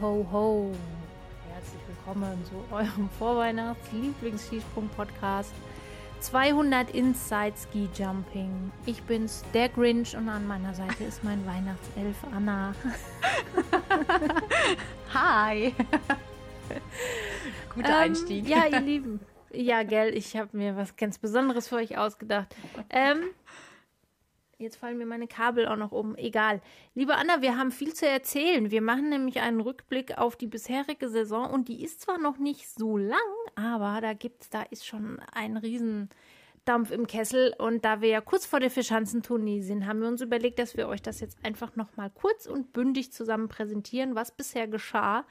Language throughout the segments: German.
ho, ho. Herzlich willkommen zu eurem Vorweihnachts-Lieblings-Skisprung-Podcast 200 Inside Ski Jumping. Ich bin's, der Grinch, und an meiner Seite ist mein Weihnachtself Anna. Hi. Guter ähm, Einstieg. Ja, ihr Lieben. Ja, gell, ich habe mir was ganz Besonderes für euch ausgedacht. Ähm, Jetzt fallen mir meine Kabel auch noch um. Egal. Liebe Anna, wir haben viel zu erzählen. Wir machen nämlich einen Rückblick auf die bisherige Saison und die ist zwar noch nicht so lang, aber da gibt's, da ist schon ein Riesendampf im Kessel und da wir ja kurz vor der Vierschanzentournee sind, haben wir uns überlegt, dass wir euch das jetzt einfach noch mal kurz und bündig zusammen präsentieren, was bisher geschah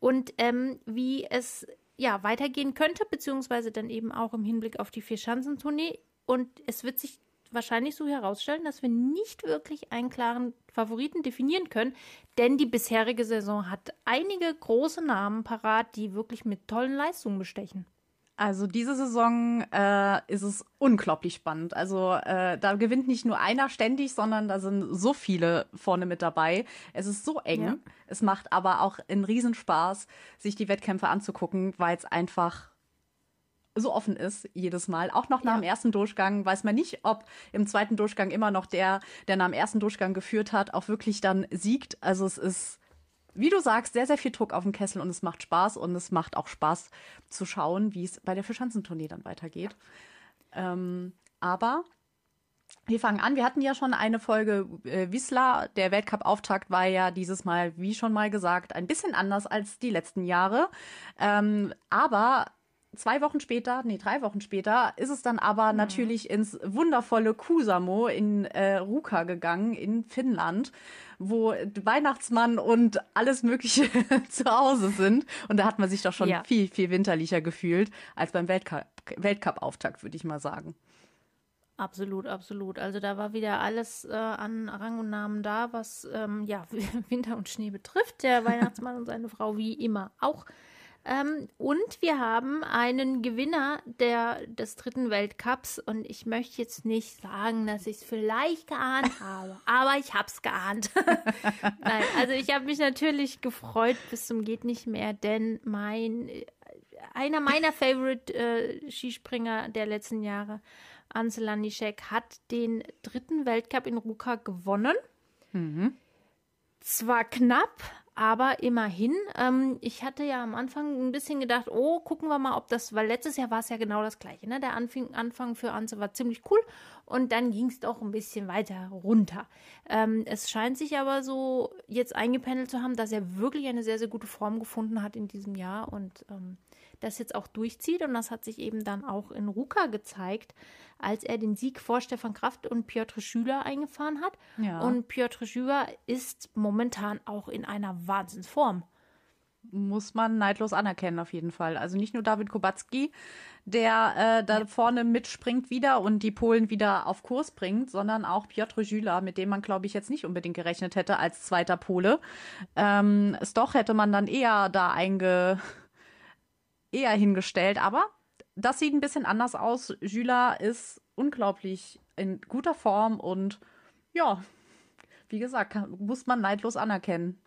und ähm, wie es ja weitergehen könnte, beziehungsweise dann eben auch im Hinblick auf die Vierschanzentournee. Und es wird sich wahrscheinlich so herausstellen, dass wir nicht wirklich einen klaren Favoriten definieren können, denn die bisherige Saison hat einige große Namen parat, die wirklich mit tollen Leistungen bestechen. Also diese Saison äh, ist es unglaublich spannend. Also äh, da gewinnt nicht nur einer ständig, sondern da sind so viele vorne mit dabei. Es ist so eng. Ja. Es macht aber auch einen Riesenspaß, sich die Wettkämpfe anzugucken, weil es einfach so offen ist jedes Mal. Auch noch nach ja. dem ersten Durchgang weiß man nicht, ob im zweiten Durchgang immer noch der, der nach dem ersten Durchgang geführt hat, auch wirklich dann siegt. Also es ist, wie du sagst, sehr, sehr viel Druck auf dem Kessel und es macht Spaß und es macht auch Spaß zu schauen, wie es bei der Fischanzentournee dann weitergeht. Ähm, aber wir fangen an. Wir hatten ja schon eine Folge äh, Wisla. Der Weltcup-Auftakt war ja dieses Mal, wie schon mal gesagt, ein bisschen anders als die letzten Jahre. Ähm, aber zwei Wochen später, nee, drei Wochen später, ist es dann aber mhm. natürlich ins wundervolle Kusamo in äh, Ruka gegangen, in Finnland, wo Weihnachtsmann und alles Mögliche zu Hause sind. Und da hat man sich doch schon ja. viel, viel winterlicher gefühlt als beim Weltcup-Auftakt, würde ich mal sagen. Absolut, absolut. Also da war wieder alles äh, an Rang und Namen da, was ähm, ja Winter und Schnee betrifft. Der Weihnachtsmann und seine Frau wie immer auch ähm, und wir haben einen Gewinner der, des dritten Weltcups. Und ich möchte jetzt nicht sagen, dass ich es vielleicht geahnt habe, aber ich habe es geahnt. Nein, also ich habe mich natürlich gefreut bis zum geht nicht mehr, denn mein einer meiner Favorite äh, Skispringer der letzten Jahre, Ansel Lanischek, hat den dritten Weltcup in Ruka gewonnen. Mhm. Zwar knapp, aber immerhin, ähm, ich hatte ja am Anfang ein bisschen gedacht, oh, gucken wir mal, ob das, weil letztes Jahr war es ja genau das gleiche. Ne? Der Anfang, Anfang für Anze war ziemlich cool und dann ging es doch ein bisschen weiter runter. Ähm, es scheint sich aber so jetzt eingependelt zu haben, dass er wirklich eine sehr, sehr gute Form gefunden hat in diesem Jahr und ähm, das jetzt auch durchzieht. Und das hat sich eben dann auch in Ruka gezeigt, als er den Sieg vor Stefan Kraft und Piotr Schüler eingefahren hat. Ja. Und Piotr Schüler ist momentan auch in einer Wahnsinnsform muss man neidlos anerkennen auf jeden Fall. Also nicht nur David Kubacki, der äh, da ja. vorne mitspringt wieder und die Polen wieder auf Kurs bringt, sondern auch Piotr Jüla, mit dem man, glaube ich, jetzt nicht unbedingt gerechnet hätte als zweiter Pole. Ähm, Stoch hätte man dann eher da einge eher hingestellt, aber das sieht ein bisschen anders aus. Jüla ist unglaublich in guter Form und ja, wie gesagt, muss man neidlos anerkennen.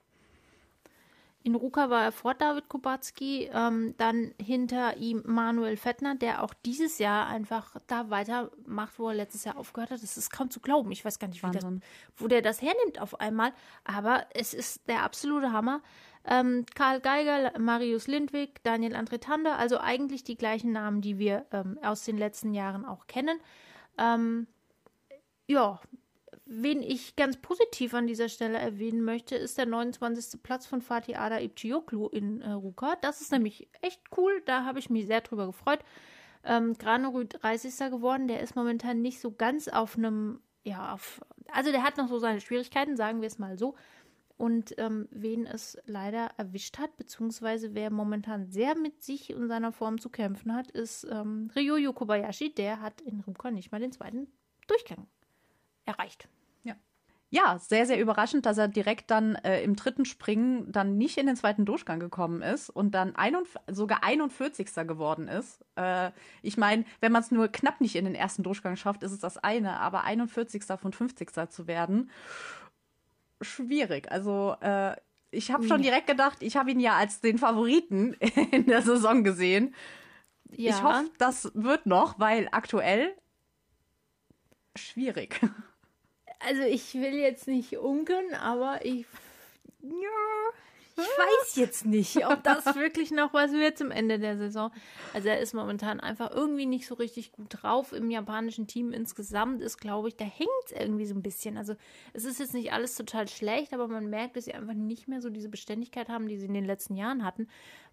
In Ruka war er vor David Kubacki, ähm, dann hinter ihm Manuel Fettner, der auch dieses Jahr einfach da weitermacht, wo er letztes Jahr aufgehört hat. Das ist kaum zu glauben. Ich weiß gar nicht, das, wo der das hernimmt auf einmal. Aber es ist der absolute Hammer. Ähm, Karl Geiger, Marius Lindwig, Daniel Andretande, also eigentlich die gleichen Namen, die wir ähm, aus den letzten Jahren auch kennen. Ähm, ja, Wen ich ganz positiv an dieser Stelle erwähnen möchte, ist der 29. Platz von Fatih Ada Ibcioglu in äh, Ruka. Das ist nämlich echt cool. Da habe ich mich sehr drüber gefreut. Ähm, Granerüth 30. geworden. Der ist momentan nicht so ganz auf einem, ja, auf, also der hat noch so seine Schwierigkeiten, sagen wir es mal so. Und ähm, wen es leider erwischt hat, beziehungsweise wer momentan sehr mit sich und seiner Form zu kämpfen hat, ist ähm, Ryoyo Kobayashi. Der hat in Ruka nicht mal den zweiten Durchgang erreicht. Ja. Ja, sehr, sehr überraschend, dass er direkt dann äh, im dritten Springen dann nicht in den zweiten Durchgang gekommen ist und dann ein sogar 41. geworden ist. Äh, ich meine, wenn man es nur knapp nicht in den ersten Durchgang schafft, ist es das eine, aber 41. von 50. zu werden, schwierig. Also äh, ich habe schon direkt gedacht, ich habe ihn ja als den Favoriten in der Saison gesehen. Ja. Ich hoffe, das wird noch, weil aktuell schwierig. Also ich will jetzt nicht unken, aber ich ja, ich weiß jetzt nicht, ob das wirklich noch was wird zum Ende der Saison. Also er ist momentan einfach irgendwie nicht so richtig gut drauf. Im japanischen Team insgesamt ist, glaube ich, da hängt es irgendwie so ein bisschen. Also es ist jetzt nicht alles total schlecht, aber man merkt, dass sie einfach nicht mehr so diese Beständigkeit haben, die sie in den letzten Jahren hatten.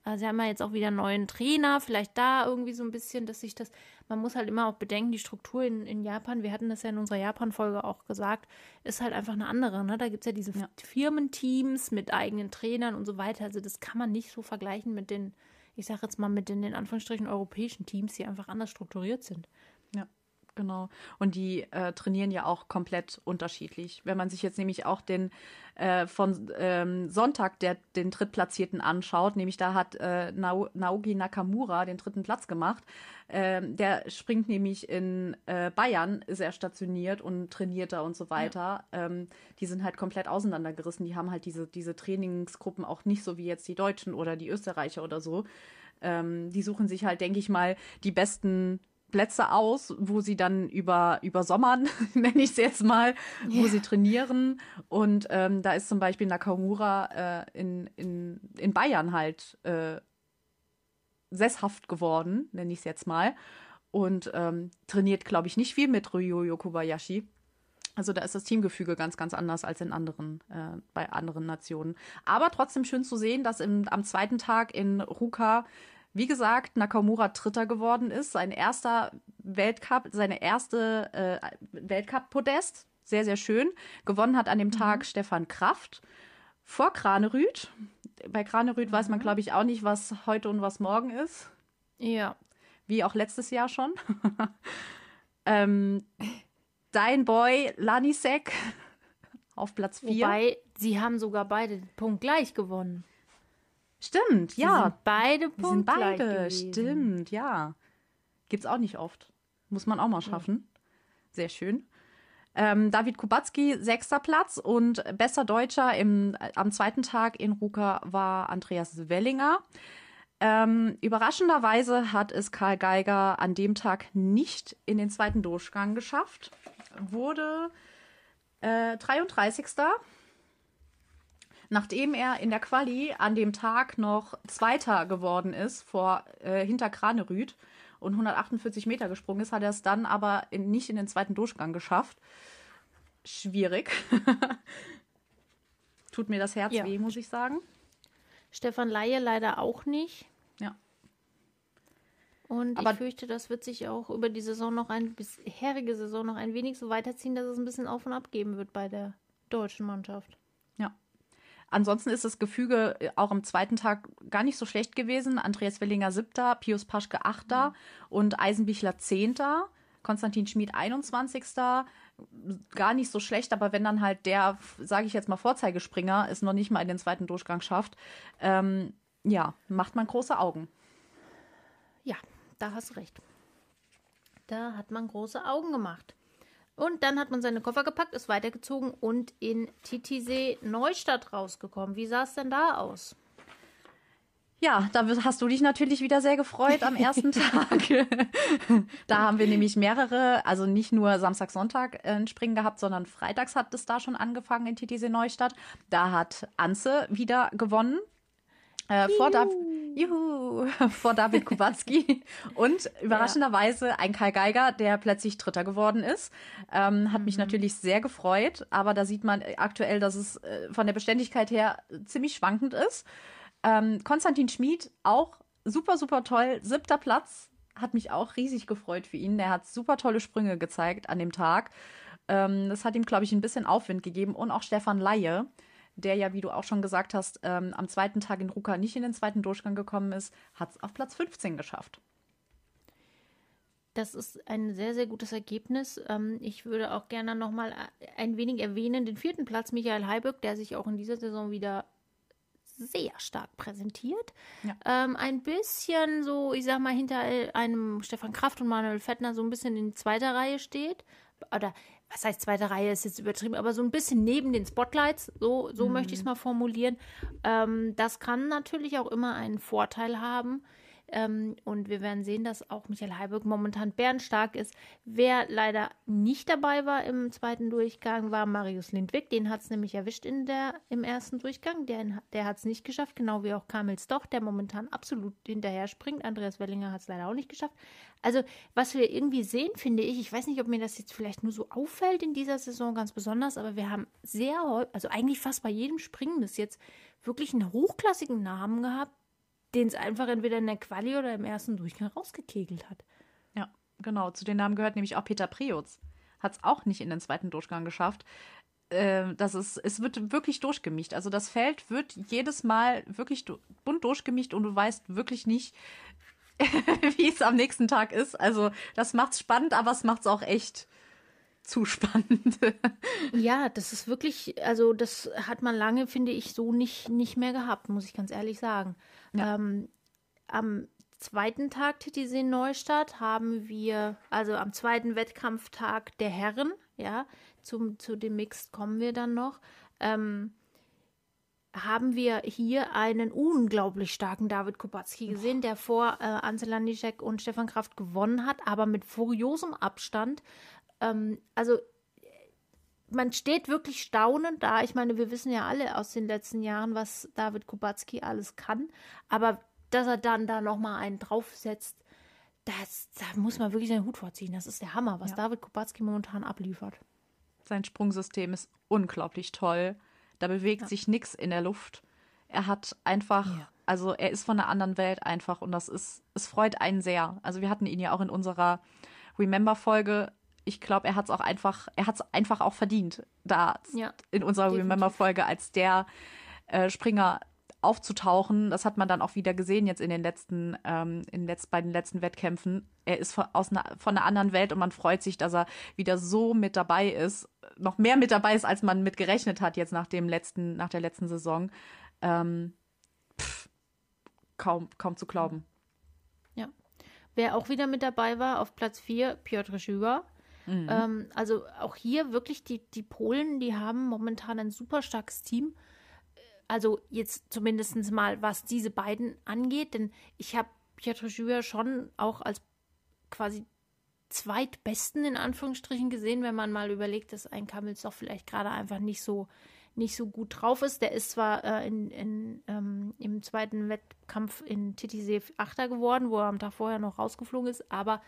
Äh, sie haben ja jetzt auch wieder einen neuen Trainer, vielleicht da irgendwie so ein bisschen, dass sich das, man muss halt immer auch bedenken, die Struktur in, in Japan, wir hatten das ja in unserer Japan-Folge auch gesagt, ist halt einfach eine andere. Ne? Da gibt es ja diese ja. Firmenteams mit eigenen Trainern und so weiter. Also das kann man nicht so vergleichen mit den, ich sage jetzt mal, mit den in Anführungsstrichen europäischen Teams, die einfach anders strukturiert sind. Genau. Und die äh, trainieren ja auch komplett unterschiedlich. Wenn man sich jetzt nämlich auch den äh, von ähm, Sonntag der, den Drittplatzierten anschaut, nämlich da hat äh, Naoki Nakamura den dritten Platz gemacht. Ähm, der springt nämlich in äh, Bayern, ist er stationiert und trainiert da und so weiter. Ja. Ähm, die sind halt komplett auseinandergerissen. Die haben halt diese, diese Trainingsgruppen auch nicht so wie jetzt die Deutschen oder die Österreicher oder so. Ähm, die suchen sich halt, denke ich mal, die besten Plätze aus, wo sie dann über, über Sommern, nenne ich es jetzt mal, wo yeah. sie trainieren. Und ähm, da ist zum Beispiel Nakamura äh, in, in, in Bayern halt äh, sesshaft geworden, nenne ich es jetzt mal. Und ähm, trainiert, glaube ich, nicht viel mit Ryoyo Kobayashi. Also da ist das Teamgefüge ganz, ganz anders als in anderen, äh, bei anderen Nationen. Aber trotzdem schön zu sehen, dass im, am zweiten Tag in Ruka wie gesagt, Nakamura Dritter geworden ist, sein erster Weltcup, seine erste äh, Weltcup-Podest, sehr, sehr schön. Gewonnen hat an dem Tag mhm. Stefan Kraft vor Kranerüth. Bei Kranerüth mhm. weiß man, mhm. glaube ich, auch nicht, was heute und was morgen ist. Ja. Wie auch letztes Jahr schon. ähm, dein Boy Lanisek auf Platz 4. Wobei, sie haben sogar beide den Punkt gleich gewonnen. Stimmt, Sie ja. Sind beide Punkte. sind beide, stimmt, ja. Gibt's auch nicht oft. Muss man auch mal schaffen. Sehr schön. Ähm, David Kubacki, sechster Platz und bester Deutscher im, am zweiten Tag in Ruka war Andreas Wellinger. Ähm, überraschenderweise hat es Karl Geiger an dem Tag nicht in den zweiten Durchgang geschafft. Wurde äh, 33 nachdem er in der Quali an dem Tag noch Zweiter geworden ist vor äh, hinter Kranerüth und 148 Meter gesprungen ist, hat er es dann aber in, nicht in den zweiten Durchgang geschafft. Schwierig. Tut mir das Herz ja. weh, muss ich sagen. Stefan Laie leider auch nicht. Ja. Und aber ich fürchte, das wird sich auch über die Saison noch ein bisherige Saison noch ein wenig so weiterziehen, dass es ein bisschen auf und ab geben wird bei der deutschen Mannschaft. Ansonsten ist das Gefüge äh, auch am zweiten Tag gar nicht so schlecht gewesen. Andreas Wellinger siebter, Pius Paschke achter mhm. und Eisenbichler zehnter. Konstantin Schmid 21. Gar nicht so schlecht, aber wenn dann halt der, sage ich jetzt mal, Vorzeigespringer es noch nicht mal in den zweiten Durchgang schafft, ähm, ja, macht man große Augen. Ja, da hast du recht. Da hat man große Augen gemacht. Und dann hat man seine Koffer gepackt, ist weitergezogen und in Titisee Neustadt rausgekommen. Wie sah es denn da aus? Ja, da hast du dich natürlich wieder sehr gefreut am ersten Tag. da haben wir nämlich mehrere, also nicht nur Samstag, Sonntag ein Springen gehabt, sondern freitags hat es da schon angefangen in Titisee Neustadt. Da hat Anze wieder gewonnen. Äh, vor, da Juhu, vor David Kubacki und überraschenderweise ein Kai Geiger, der plötzlich Dritter geworden ist. Ähm, hat mhm. mich natürlich sehr gefreut, aber da sieht man aktuell, dass es äh, von der Beständigkeit her ziemlich schwankend ist. Ähm, Konstantin Schmid auch super, super toll. Siebter Platz hat mich auch riesig gefreut für ihn. Der hat super tolle Sprünge gezeigt an dem Tag. Ähm, das hat ihm, glaube ich, ein bisschen Aufwind gegeben und auch Stefan Laie der ja, wie du auch schon gesagt hast, ähm, am zweiten Tag in Ruka nicht in den zweiten Durchgang gekommen ist, hat es auf Platz 15 geschafft. Das ist ein sehr, sehr gutes Ergebnis. Ähm, ich würde auch gerne noch mal ein wenig erwähnen, den vierten Platz Michael Heiböck, der sich auch in dieser Saison wieder sehr stark präsentiert. Ja. Ähm, ein bisschen so, ich sag mal, hinter einem Stefan Kraft und Manuel Fettner so ein bisschen in zweiter Reihe steht. oder was heißt zweite Reihe ist jetzt übertrieben, aber so ein bisschen neben den Spotlights, so, so mhm. möchte ich es mal formulieren. Ähm, das kann natürlich auch immer einen Vorteil haben. Ähm, und wir werden sehen, dass auch Michael Heiberg momentan bärenstark ist. Wer leider nicht dabei war im zweiten Durchgang, war Marius Lindwig. Den hat es nämlich erwischt in der, im ersten Durchgang. Der, der hat es nicht geschafft, genau wie auch Kamil Stoch, der momentan absolut hinterher springt. Andreas Wellinger hat es leider auch nicht geschafft. Also, was wir irgendwie sehen, finde ich, ich weiß nicht, ob mir das jetzt vielleicht nur so auffällt in dieser Saison ganz besonders, aber wir haben sehr häufig, also eigentlich fast bei jedem Springen bis jetzt, wirklich einen hochklassigen Namen gehabt, den es einfach entweder in der Quali oder im ersten Durchgang rausgekegelt hat. Ja, genau. Zu den Namen gehört nämlich auch Peter Preutz. Hat es auch nicht in den zweiten Durchgang geschafft. Äh, das ist, es wird wirklich durchgemischt. Also das Feld wird jedes Mal wirklich bunt durchgemischt und du weißt wirklich nicht, wie es am nächsten Tag ist. Also das macht's spannend, aber es macht's auch echt zu spannend. ja, das ist wirklich, also das hat man lange, finde ich, so nicht, nicht mehr gehabt, muss ich ganz ehrlich sagen. Ja. Ähm, am zweiten Tag Titisee Neustadt haben wir, also am zweiten Wettkampftag der Herren, ja, zum, zu dem Mixed kommen wir dann noch, ähm, haben wir hier einen unglaublich starken David Kubacki gesehen, der vor äh, Ansel und Stefan Kraft gewonnen hat, aber mit furiosem Abstand. Ähm, also man steht wirklich staunend da. Ich meine, wir wissen ja alle aus den letzten Jahren, was David Kubacki alles kann. Aber dass er dann da nochmal einen draufsetzt, das, da muss man wirklich seinen Hut vorziehen. Das ist der Hammer, was ja. David Kubacki momentan abliefert. Sein Sprungsystem ist unglaublich toll. Da bewegt ja. sich nichts in der Luft. Er hat einfach, ja. also er ist von einer anderen Welt einfach und das ist, es freut einen sehr. Also wir hatten ihn ja auch in unserer Remember-Folge ich glaube, er hat es auch einfach, er hat es einfach auch verdient, da ja, in unserer Remember-Folge als der äh, Springer aufzutauchen. Das hat man dann auch wieder gesehen jetzt in den letzten, ähm, in letzt, bei den letzten Wettkämpfen. Er ist von, aus einer, von einer anderen Welt und man freut sich, dass er wieder so mit dabei ist, noch mehr mit dabei ist, als man mit gerechnet hat jetzt nach dem letzten, nach der letzten Saison. Ähm, pff, kaum, kaum zu glauben. Ja. Wer auch wieder mit dabei war, auf Platz 4, Piotr Schüber. Mhm. Ähm, also auch hier wirklich die, die Polen, die haben momentan ein super starkes Team. Also jetzt zumindest mal, was diese beiden angeht, denn ich habe Piotr Jura schon auch als quasi zweitbesten in Anführungsstrichen gesehen, wenn man mal überlegt, dass ein Kamels doch vielleicht gerade einfach nicht so nicht so gut drauf ist. Der ist zwar äh, in, in, ähm, im zweiten Wettkampf in Titisee Achter geworden, wo er am Tag vorher noch rausgeflogen ist, aber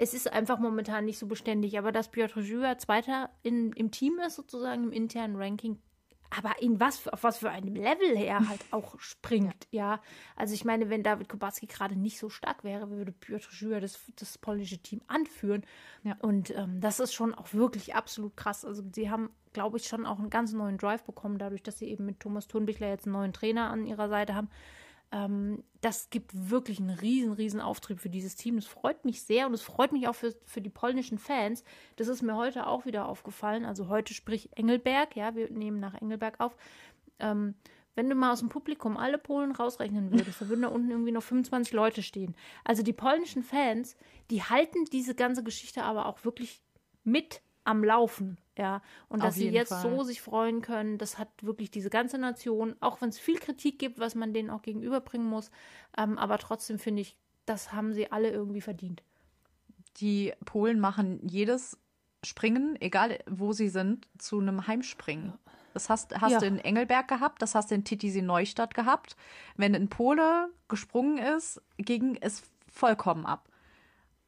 es ist einfach momentan nicht so beständig. Aber dass Piotr Jura Zweiter in, im Team ist, sozusagen im internen Ranking, aber in was für, auf was für einem Level er halt auch springt, ja. ja. Also ich meine, wenn David Kubacki gerade nicht so stark wäre, würde Piotr Jura das, das polnische Team anführen. Ja. Und ähm, das ist schon auch wirklich absolut krass. Also sie haben, glaube ich, schon auch einen ganz neuen Drive bekommen, dadurch, dass sie eben mit Thomas Thunbichler jetzt einen neuen Trainer an ihrer Seite haben. Ähm, das gibt wirklich einen riesen, riesen Auftrieb für dieses Team. Das freut mich sehr und es freut mich auch für, für die polnischen Fans. Das ist mir heute auch wieder aufgefallen. Also heute sprich Engelberg, ja, wir nehmen nach Engelberg auf. Ähm, wenn du mal aus dem Publikum alle Polen rausrechnen würdest, da würden da unten irgendwie noch 25 Leute stehen. Also die polnischen Fans, die halten diese ganze Geschichte aber auch wirklich mit am Laufen, ja. Und dass sie jetzt Fall. so sich freuen können, das hat wirklich diese ganze Nation, auch wenn es viel Kritik gibt, was man denen auch gegenüberbringen muss, ähm, aber trotzdem finde ich, das haben sie alle irgendwie verdient. Die Polen machen jedes Springen, egal wo sie sind, zu einem Heimspringen. Das hast, hast ja. du in Engelberg gehabt, das hast du in Titisee Neustadt gehabt. Wenn ein Pole gesprungen ist, ging es vollkommen ab.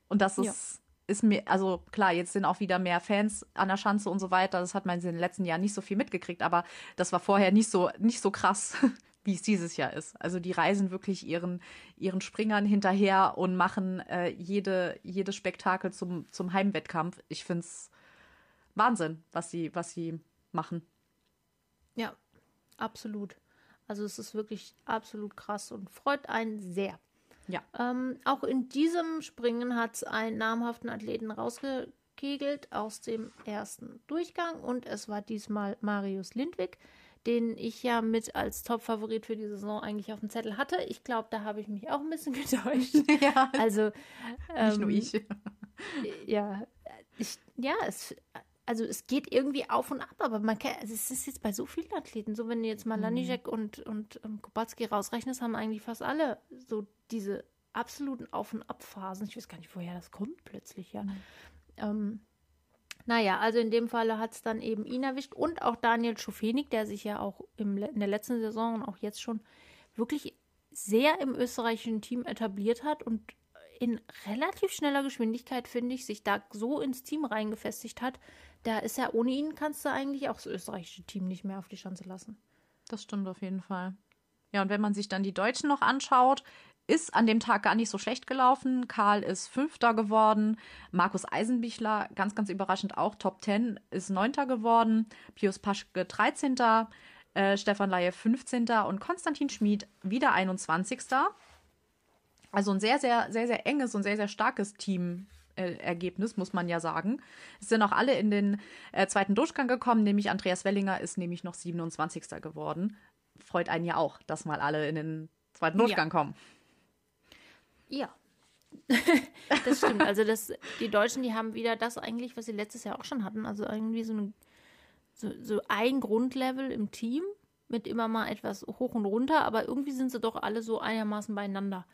Und das ist ist mir, also klar, jetzt sind auch wieder mehr Fans an der Schanze und so weiter. Das hat man in den letzten Jahren nicht so viel mitgekriegt, aber das war vorher nicht so, nicht so krass, wie es dieses Jahr ist. Also die reisen wirklich ihren, ihren Springern hinterher und machen äh, jede, jedes Spektakel zum, zum Heimwettkampf. Ich finde es Wahnsinn, was sie, was sie machen. Ja, absolut. Also es ist wirklich absolut krass und freut einen sehr. Ja. Ähm, auch in diesem Springen hat es einen namhaften Athleten rausgekegelt aus dem ersten Durchgang und es war diesmal Marius Lindwig, den ich ja mit als Top-Favorit für die Saison eigentlich auf dem Zettel hatte. Ich glaube, da habe ich mich auch ein bisschen getäuscht. ja. Also ähm, nicht nur ähm, ich. ja, Ich, ja, es, also es geht irgendwie auf und ab, aber man kann, also es ist jetzt bei so vielen Athleten, so wenn du jetzt mal mhm. Lanijek und, und ähm, Kubacki rausrechnest, haben eigentlich fast alle so diese absoluten Auf- und Abphasen. Ich weiß gar nicht, woher das kommt plötzlich, ja. Mhm. Ähm, naja, also in dem Falle hat es dann eben ihn erwischt und auch Daniel Schofenig, der sich ja auch im, in der letzten Saison und auch jetzt schon wirklich sehr im österreichischen Team etabliert hat und in relativ schneller Geschwindigkeit, finde ich, sich da so ins Team reingefestigt hat. Da ist ja ohne ihn kannst du eigentlich auch das österreichische Team nicht mehr auf die Schanze lassen. Das stimmt auf jeden Fall. Ja, und wenn man sich dann die Deutschen noch anschaut, ist an dem Tag gar nicht so schlecht gelaufen. Karl ist Fünfter geworden. Markus Eisenbichler, ganz, ganz überraschend auch Top Ten, ist Neunter geworden. Pius Paschke 13. Äh, Stefan Laie 15. und Konstantin Schmid wieder 21. Also ein sehr, sehr, sehr, sehr enges und sehr, sehr starkes Team. Ergebnis, muss man ja sagen. Es sind auch alle in den äh, zweiten Durchgang gekommen, nämlich Andreas Wellinger ist nämlich noch 27. geworden. Freut einen ja auch, dass mal alle in den zweiten Durchgang ja. kommen. Ja. das stimmt. Also das, die Deutschen, die haben wieder das eigentlich, was sie letztes Jahr auch schon hatten. Also irgendwie so, eine, so, so ein Grundlevel im Team mit immer mal etwas hoch und runter, aber irgendwie sind sie doch alle so einigermaßen beieinander.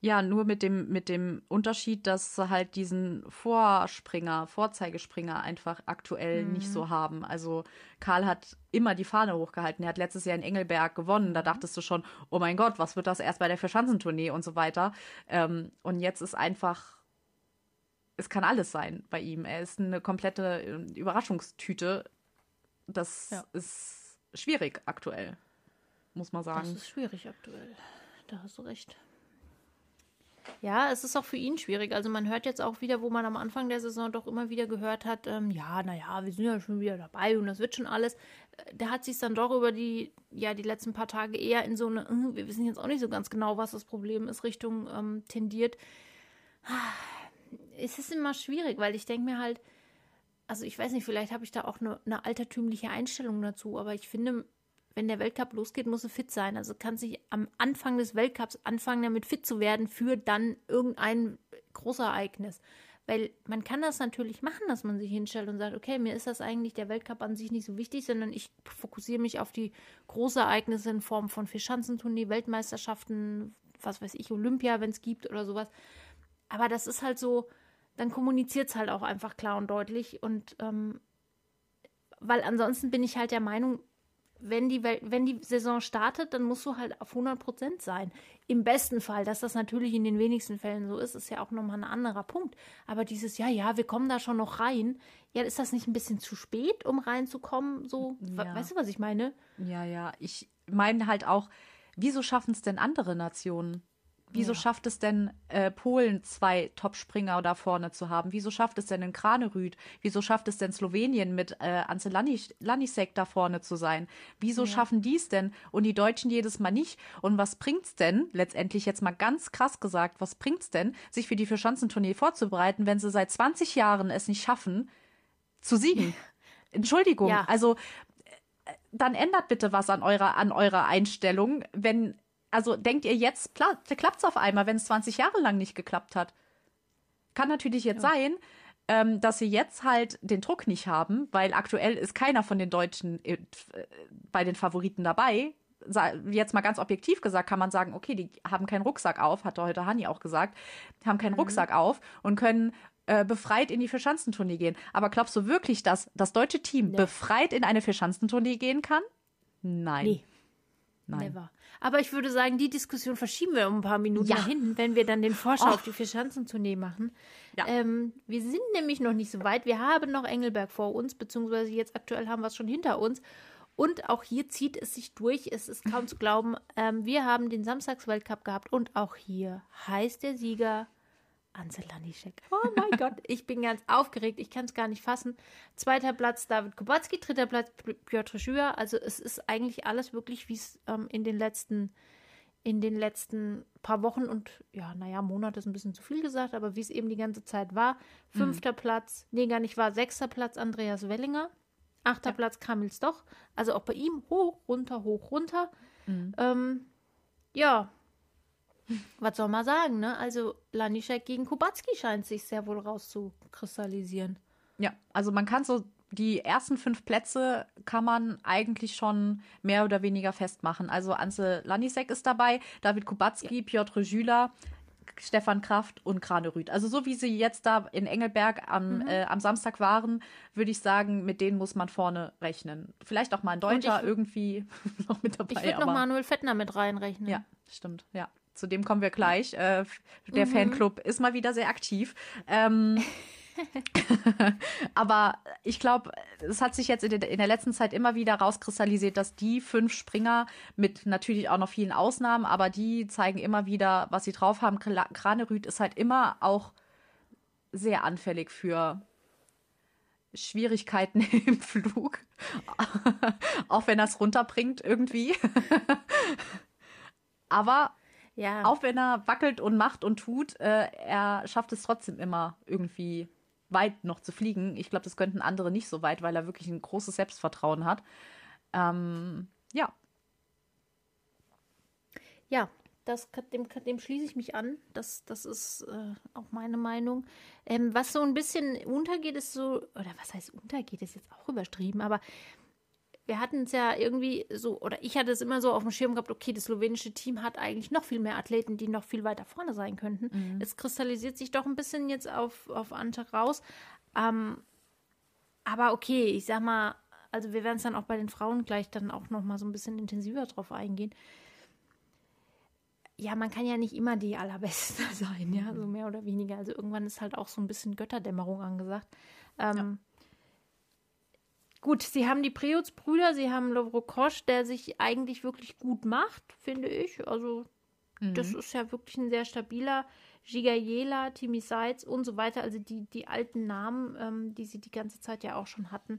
Ja, nur mit dem, mit dem Unterschied, dass sie halt diesen Vorspringer, Vorzeigespringer einfach aktuell mhm. nicht so haben. Also Karl hat immer die Fahne hochgehalten. Er hat letztes Jahr in Engelberg gewonnen. Da mhm. dachtest du schon, oh mein Gott, was wird das erst bei der Verschanzentournee und so weiter. Ähm, und jetzt ist einfach, es kann alles sein bei ihm. Er ist eine komplette äh, Überraschungstüte. Das ja. ist schwierig aktuell, muss man sagen. Das ist schwierig aktuell. Da hast du recht. Ja, es ist auch für ihn schwierig. Also man hört jetzt auch wieder, wo man am Anfang der Saison doch immer wieder gehört hat, ähm, ja, naja, wir sind ja schon wieder dabei und das wird schon alles. Äh, der hat sich dann doch über die, ja, die letzten paar Tage eher in so eine, äh, wir wissen jetzt auch nicht so ganz genau, was das Problem ist, Richtung ähm, tendiert. Es ist immer schwierig, weil ich denke mir halt, also ich weiß nicht, vielleicht habe ich da auch eine, eine altertümliche Einstellung dazu, aber ich finde, wenn der Weltcup losgeht, muss er fit sein. Also kann sich am Anfang des Weltcups anfangen, damit fit zu werden für dann irgendein Großereignis. Weil man kann das natürlich machen, dass man sich hinstellt und sagt, okay, mir ist das eigentlich der Weltcup an sich nicht so wichtig, sondern ich fokussiere mich auf die Großereignisse in Form von Vierschanzentournee, Weltmeisterschaften, was weiß ich, Olympia, wenn es gibt oder sowas. Aber das ist halt so, dann kommuniziert es halt auch einfach klar und deutlich. Und ähm, weil ansonsten bin ich halt der Meinung, wenn die, wenn die Saison startet, dann musst du halt auf 100 Prozent sein. Im besten Fall, dass das natürlich in den wenigsten Fällen so ist, ist ja auch nochmal ein anderer Punkt. Aber dieses, ja, ja, wir kommen da schon noch rein. Ja, ist das nicht ein bisschen zu spät, um reinzukommen? So, ja. weißt du, was ich meine? Ja, ja. Ich meine halt auch, wieso schaffen es denn andere Nationen? Wieso ja. schafft es denn äh, Polen zwei Topspringer da vorne zu haben? Wieso schafft es denn in Kranerüt? Wieso schafft es denn Slowenien mit äh, Ance Lanisek da vorne zu sein? Wieso ja. schaffen die es denn und die Deutschen jedes Mal nicht? Und was bringt's denn, letztendlich jetzt mal ganz krass gesagt, was bringt's denn, sich für die Vierschanzentournee vorzubereiten, wenn sie seit 20 Jahren es nicht schaffen, zu siegen? Entschuldigung, ja. also äh, dann ändert bitte was an eurer, an eurer Einstellung, wenn also denkt ihr jetzt, klappt es auf einmal, wenn es 20 Jahre lang nicht geklappt hat? Kann natürlich jetzt ja. sein, ähm, dass sie jetzt halt den Druck nicht haben, weil aktuell ist keiner von den Deutschen äh, bei den Favoriten dabei. Jetzt mal ganz objektiv gesagt, kann man sagen, okay, die haben keinen Rucksack auf, hat heute Hani auch gesagt, haben keinen mhm. Rucksack auf und können äh, befreit in die Vierschanzentournee gehen. Aber glaubst du wirklich, dass das deutsche Team nee. befreit in eine Vierschanzentournee gehen kann? Nein. Nee. Nein. Never. Aber ich würde sagen, die Diskussion verschieben wir um ein paar Minuten ja. nach hinten, wenn wir dann den Vorschau oh. auf die Vierschanzentournee machen. Ja. Ähm, wir sind nämlich noch nicht so weit. Wir haben noch Engelberg vor uns, beziehungsweise jetzt aktuell haben wir es schon hinter uns. Und auch hier zieht es sich durch. Es ist kaum zu glauben. Ähm, wir haben den Samstagsweltcup gehabt und auch hier heißt der Sieger Ansel Lanischek. Oh mein Gott, ich bin ganz aufgeregt. Ich kann es gar nicht fassen. Zweiter Platz David Kubacki, dritter Platz Piotr Schüer. Also es ist eigentlich alles wirklich, wie es ähm, in den letzten in den letzten paar Wochen und ja, naja, Monat ist ein bisschen zu viel gesagt, aber wie es eben die ganze Zeit war. Fünfter mhm. Platz, nee, gar nicht war, sechster Platz Andreas Wellinger. Achter ja. Platz Kamil Stoch. Also auch bei ihm hoch, runter, hoch, runter. Mhm. Ähm, ja, was soll man sagen, ne? Also Lanischek gegen Kubacki scheint sich sehr wohl rauszukristallisieren. Ja, also man kann so die ersten fünf Plätze kann man eigentlich schon mehr oder weniger festmachen. Also Anse Lanisek ist dabei, David Kubacki, ja. Piotr Jüler, Stefan Kraft und Kranerüth. Also so wie sie jetzt da in Engelberg am, mhm. äh, am Samstag waren, würde ich sagen, mit denen muss man vorne rechnen. Vielleicht auch mal ein Deutscher irgendwie noch mit dabei. Ich würde noch Manuel Fettner mit reinrechnen. Ja, stimmt, ja. Zu dem kommen wir gleich. Äh, der mhm. Fanclub ist mal wieder sehr aktiv. Ähm, Aber ich glaube, es hat sich jetzt in, in, der letzten Zeit immer wieder rauskristallisiert, dass die fünf Springer mit natürlich auch noch vielen Ausnahmen, aber die zeigen immer wieder, was sie drauf haben. Kranerüth ist halt immer auch sehr anfällig für Schwierigkeiten im Flug. auch wenn es runterbringt irgendwie. aber ja. auch wenn er wackelt und macht und tut, äh, er schafft es trotzdem immer irgendwie weit noch zu fliegen. Ich glaube, das könnten andere nicht so weit, weil er wirklich ein großes Selbstvertrauen hat. Ähm, ja. Ja, das, dem, dem schließe ich mich an. Das, das ist äh, auch meine Meinung. Ähm, was so ein bisschen untergeht, ist so, oder was heißt untergeht, ist jetzt auch übertrieben, aber wir hatten es ja irgendwie so, oder ich hatte es immer so auf dem Schirm gehabt, okay, das slowenische Team hat eigentlich noch viel mehr Athleten, die noch viel weiter vorne sein könnten. Mhm. Es kristallisiert sich doch ein bisschen jetzt auf, auf Antag raus. Ähm, aber okay, ich sag mal, also wir werden es dann auch bei den Frauen gleich dann auch noch mal so ein bisschen intensiver drauf eingehen. Ja, man kann ja nicht immer die Allerbeste sein, ja, so mehr oder weniger. Also irgendwann ist halt auch so ein bisschen Götterdämmerung angesagt. Ähm, ja. Gut, sie haben die Preuts-Brüder, sie haben Lovro Kosch, der sich eigentlich wirklich gut macht, finde ich. Also, mhm. das ist ja wirklich ein sehr stabiler. Gigayela, Timmy Seitz und so weiter. Also die, die alten Namen, ähm, die sie die ganze Zeit ja auch schon hatten.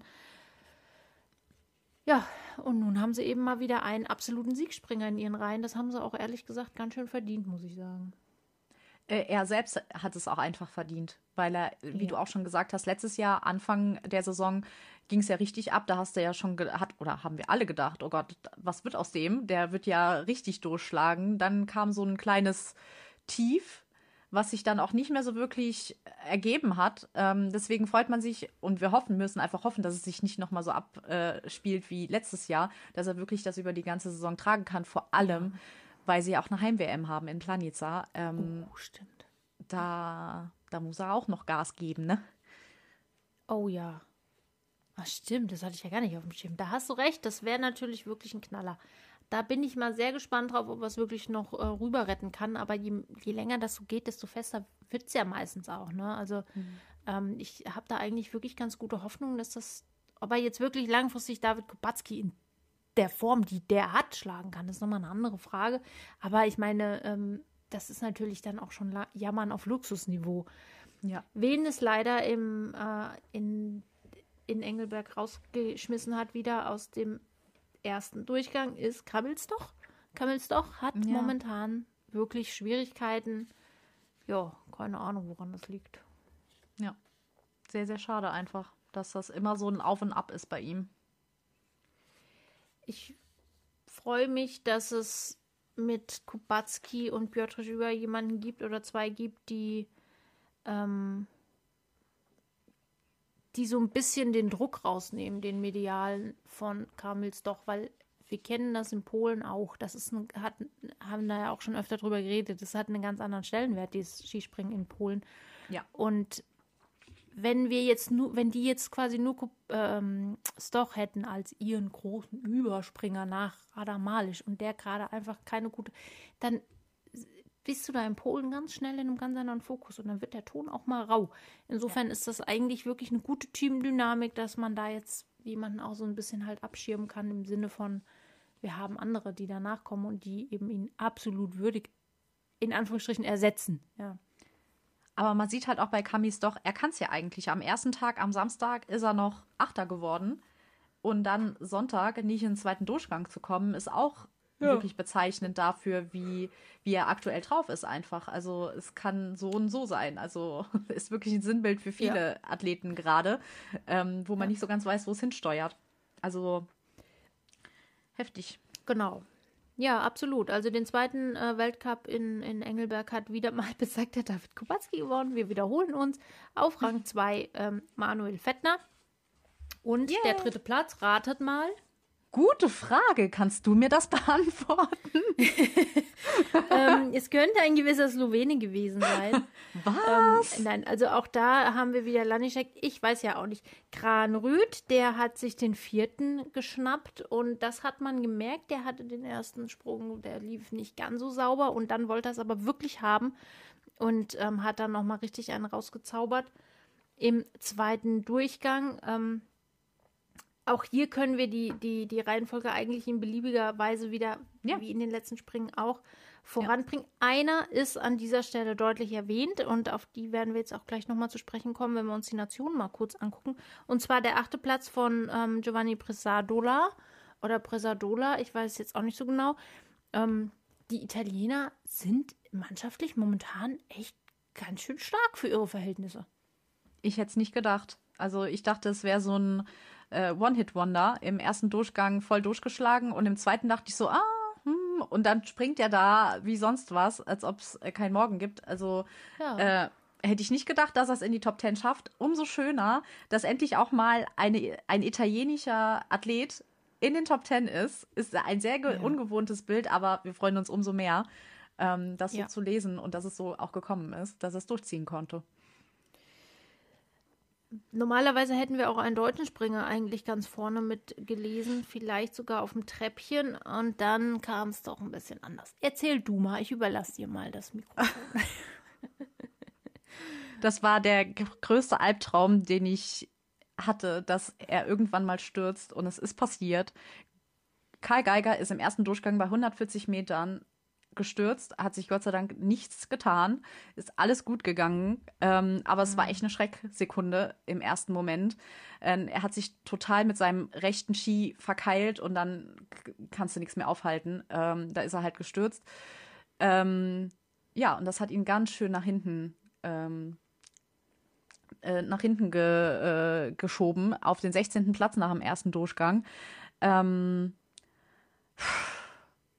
Ja, und nun haben sie eben mal wieder einen absoluten Siegspringer in ihren Reihen. Das haben sie auch ehrlich gesagt ganz schön verdient, muss ich sagen. Äh, er selbst hat es auch einfach verdient, weil er, wie ja. du auch schon gesagt hast, letztes Jahr, Anfang der Saison, ging es ja richtig ab. Da hast du ja schon hat oder haben wir alle gedacht, oh Gott, was wird aus dem? Der wird ja richtig durchschlagen. Dann kam so ein kleines Tief, was sich dann auch nicht mehr so wirklich ergeben hat. Ähm, deswegen freut man sich und wir hoffen, müssen einfach hoffen, dass es sich nicht nochmal so abspielt wie letztes Jahr, dass er wirklich das über die ganze Saison tragen kann. Vor allem, weil sie ja auch eine Heim-WM haben in Planica. Ähm, oh, stimmt. Da, da muss er auch noch Gas geben, ne? Oh ja. Ach, stimmt, das hatte ich ja gar nicht auf dem Schirm. Da hast du recht, das wäre natürlich wirklich ein Knaller. Da bin ich mal sehr gespannt drauf, ob er es wirklich noch äh, rüber retten kann. Aber je, je, länger das so geht, desto fester wird es ja meistens auch. Ne? Also mhm. ähm, ich habe da eigentlich wirklich ganz gute Hoffnung, dass das, ob er jetzt wirklich langfristig David Kubacki in der Form, die der hat, schlagen kann, das ist nochmal eine andere Frage. Aber ich meine, ähm, das ist natürlich dann auch schon Jammern auf Luxusniveau. Ja. Wen es leider im, äh, in in Engelberg rausgeschmissen hat, wieder aus dem ersten Durchgang, ist Kammelsdoch. Kammelsdoch hat ja. momentan wirklich Schwierigkeiten. Ja, keine Ahnung, woran das liegt. Ja, sehr, sehr schade einfach, dass das immer so ein Auf und Ab ist bei ihm. Ich freue mich, dass es mit Kubacki und Piotr Juba jemanden gibt oder zwei gibt, die ähm, die so ein bisschen den Druck rausnehmen, den medialen von Kamils doch, weil wir kennen das in Polen auch. Das ist ein, hat, haben da ja auch schon öfter drüber geredet. Das hat einen ganz anderen Stellenwert, dieses Skispringen in Polen. Ja. Und wenn wir jetzt nur, wenn die jetzt quasi nur ähm, Stoch hätten als ihren großen Überspringer nach Radamalisch und der gerade einfach keine gute, dann bist du da in Polen ganz schnell in einem ganz anderen Fokus und dann wird der Ton auch mal rau. Insofern ja. ist das eigentlich wirklich eine gute Teamdynamik, dass man da jetzt jemanden auch so ein bisschen halt abschirmen kann im Sinne von, wir haben andere, die danach kommen und die eben ihn absolut würdig in Anführungsstrichen ersetzen. Ja. Aber man sieht halt auch bei Kamis doch, er kann es ja eigentlich. Am ersten Tag, am Samstag, ist er noch Achter geworden. Und dann Sonntag nicht in den zweiten Durchgang zu kommen, ist auch ja. wirklich bezeichnend dafür, wie, wie er aktuell drauf ist einfach. Also es kann so und so sein. Also ist wirklich ein Sinnbild für viele ja. Athleten gerade, ähm, wo man ja. nicht so ganz weiß, wo es hinsteuert. Also heftig. Genau. Ja, absolut. Also den zweiten äh, Weltcup in, in Engelberg hat wieder mal besagter David Kubacki gewonnen. Wir wiederholen uns. Auf Rang 2 ähm, Manuel Fettner. Und yeah. der dritte Platz, ratet mal. Gute Frage. Kannst du mir das beantworten? ähm, es könnte ein gewisser Slowene gewesen sein. Was? Ähm, nein, also auch da haben wir wieder Lanischek. Ich weiß ja auch nicht. Kranrüd, der hat sich den vierten geschnappt und das hat man gemerkt. Der hatte den ersten Sprung, der lief nicht ganz so sauber und dann wollte er es aber wirklich haben und ähm, hat dann nochmal richtig einen rausgezaubert. Im zweiten Durchgang. Auch hier können wir die, die, die Reihenfolge eigentlich in beliebiger Weise wieder, ja. wie in den letzten Springen auch, voranbringen. Ja. Einer ist an dieser Stelle deutlich erwähnt und auf die werden wir jetzt auch gleich nochmal zu sprechen kommen, wenn wir uns die Nationen mal kurz angucken. Und zwar der achte Platz von ähm, Giovanni Presadola oder Presadola, ich weiß jetzt auch nicht so genau. Ähm, die Italiener sind mannschaftlich momentan echt ganz schön stark für ihre Verhältnisse. Ich hätte es nicht gedacht. Also ich dachte, es wäre so ein äh, One-Hit-Wonder. Im ersten Durchgang voll durchgeschlagen und im zweiten dachte ich so, ah, hm, und dann springt er da wie sonst was, als ob es äh, kein Morgen gibt. Also ja. äh, hätte ich nicht gedacht, dass er es in die Top Ten schafft. Umso schöner, dass endlich auch mal eine, ein italienischer Athlet in den Top Ten ist. Ist ein sehr ja. ungewohntes Bild, aber wir freuen uns umso mehr, ähm, das so ja. zu lesen und dass es so auch gekommen ist, dass er es durchziehen konnte. Normalerweise hätten wir auch einen deutschen Springer eigentlich ganz vorne mit gelesen, vielleicht sogar auf dem Treppchen. Und dann kam es doch ein bisschen anders. Erzähl du mal, ich überlasse dir mal das Mikrofon. das war der größte Albtraum, den ich hatte, dass er irgendwann mal stürzt. Und es ist passiert. Karl Geiger ist im ersten Durchgang bei 140 Metern gestürzt, hat sich Gott sei Dank nichts getan, ist alles gut gegangen, ähm, aber es war mhm. echt eine Schrecksekunde im ersten Moment. Ähm, er hat sich total mit seinem rechten Ski verkeilt und dann kannst du nichts mehr aufhalten. Ähm, da ist er halt gestürzt. Ähm, ja, und das hat ihn ganz schön nach hinten ähm, äh, nach hinten ge, äh, geschoben auf den 16. Platz nach dem ersten Durchgang. Ähm,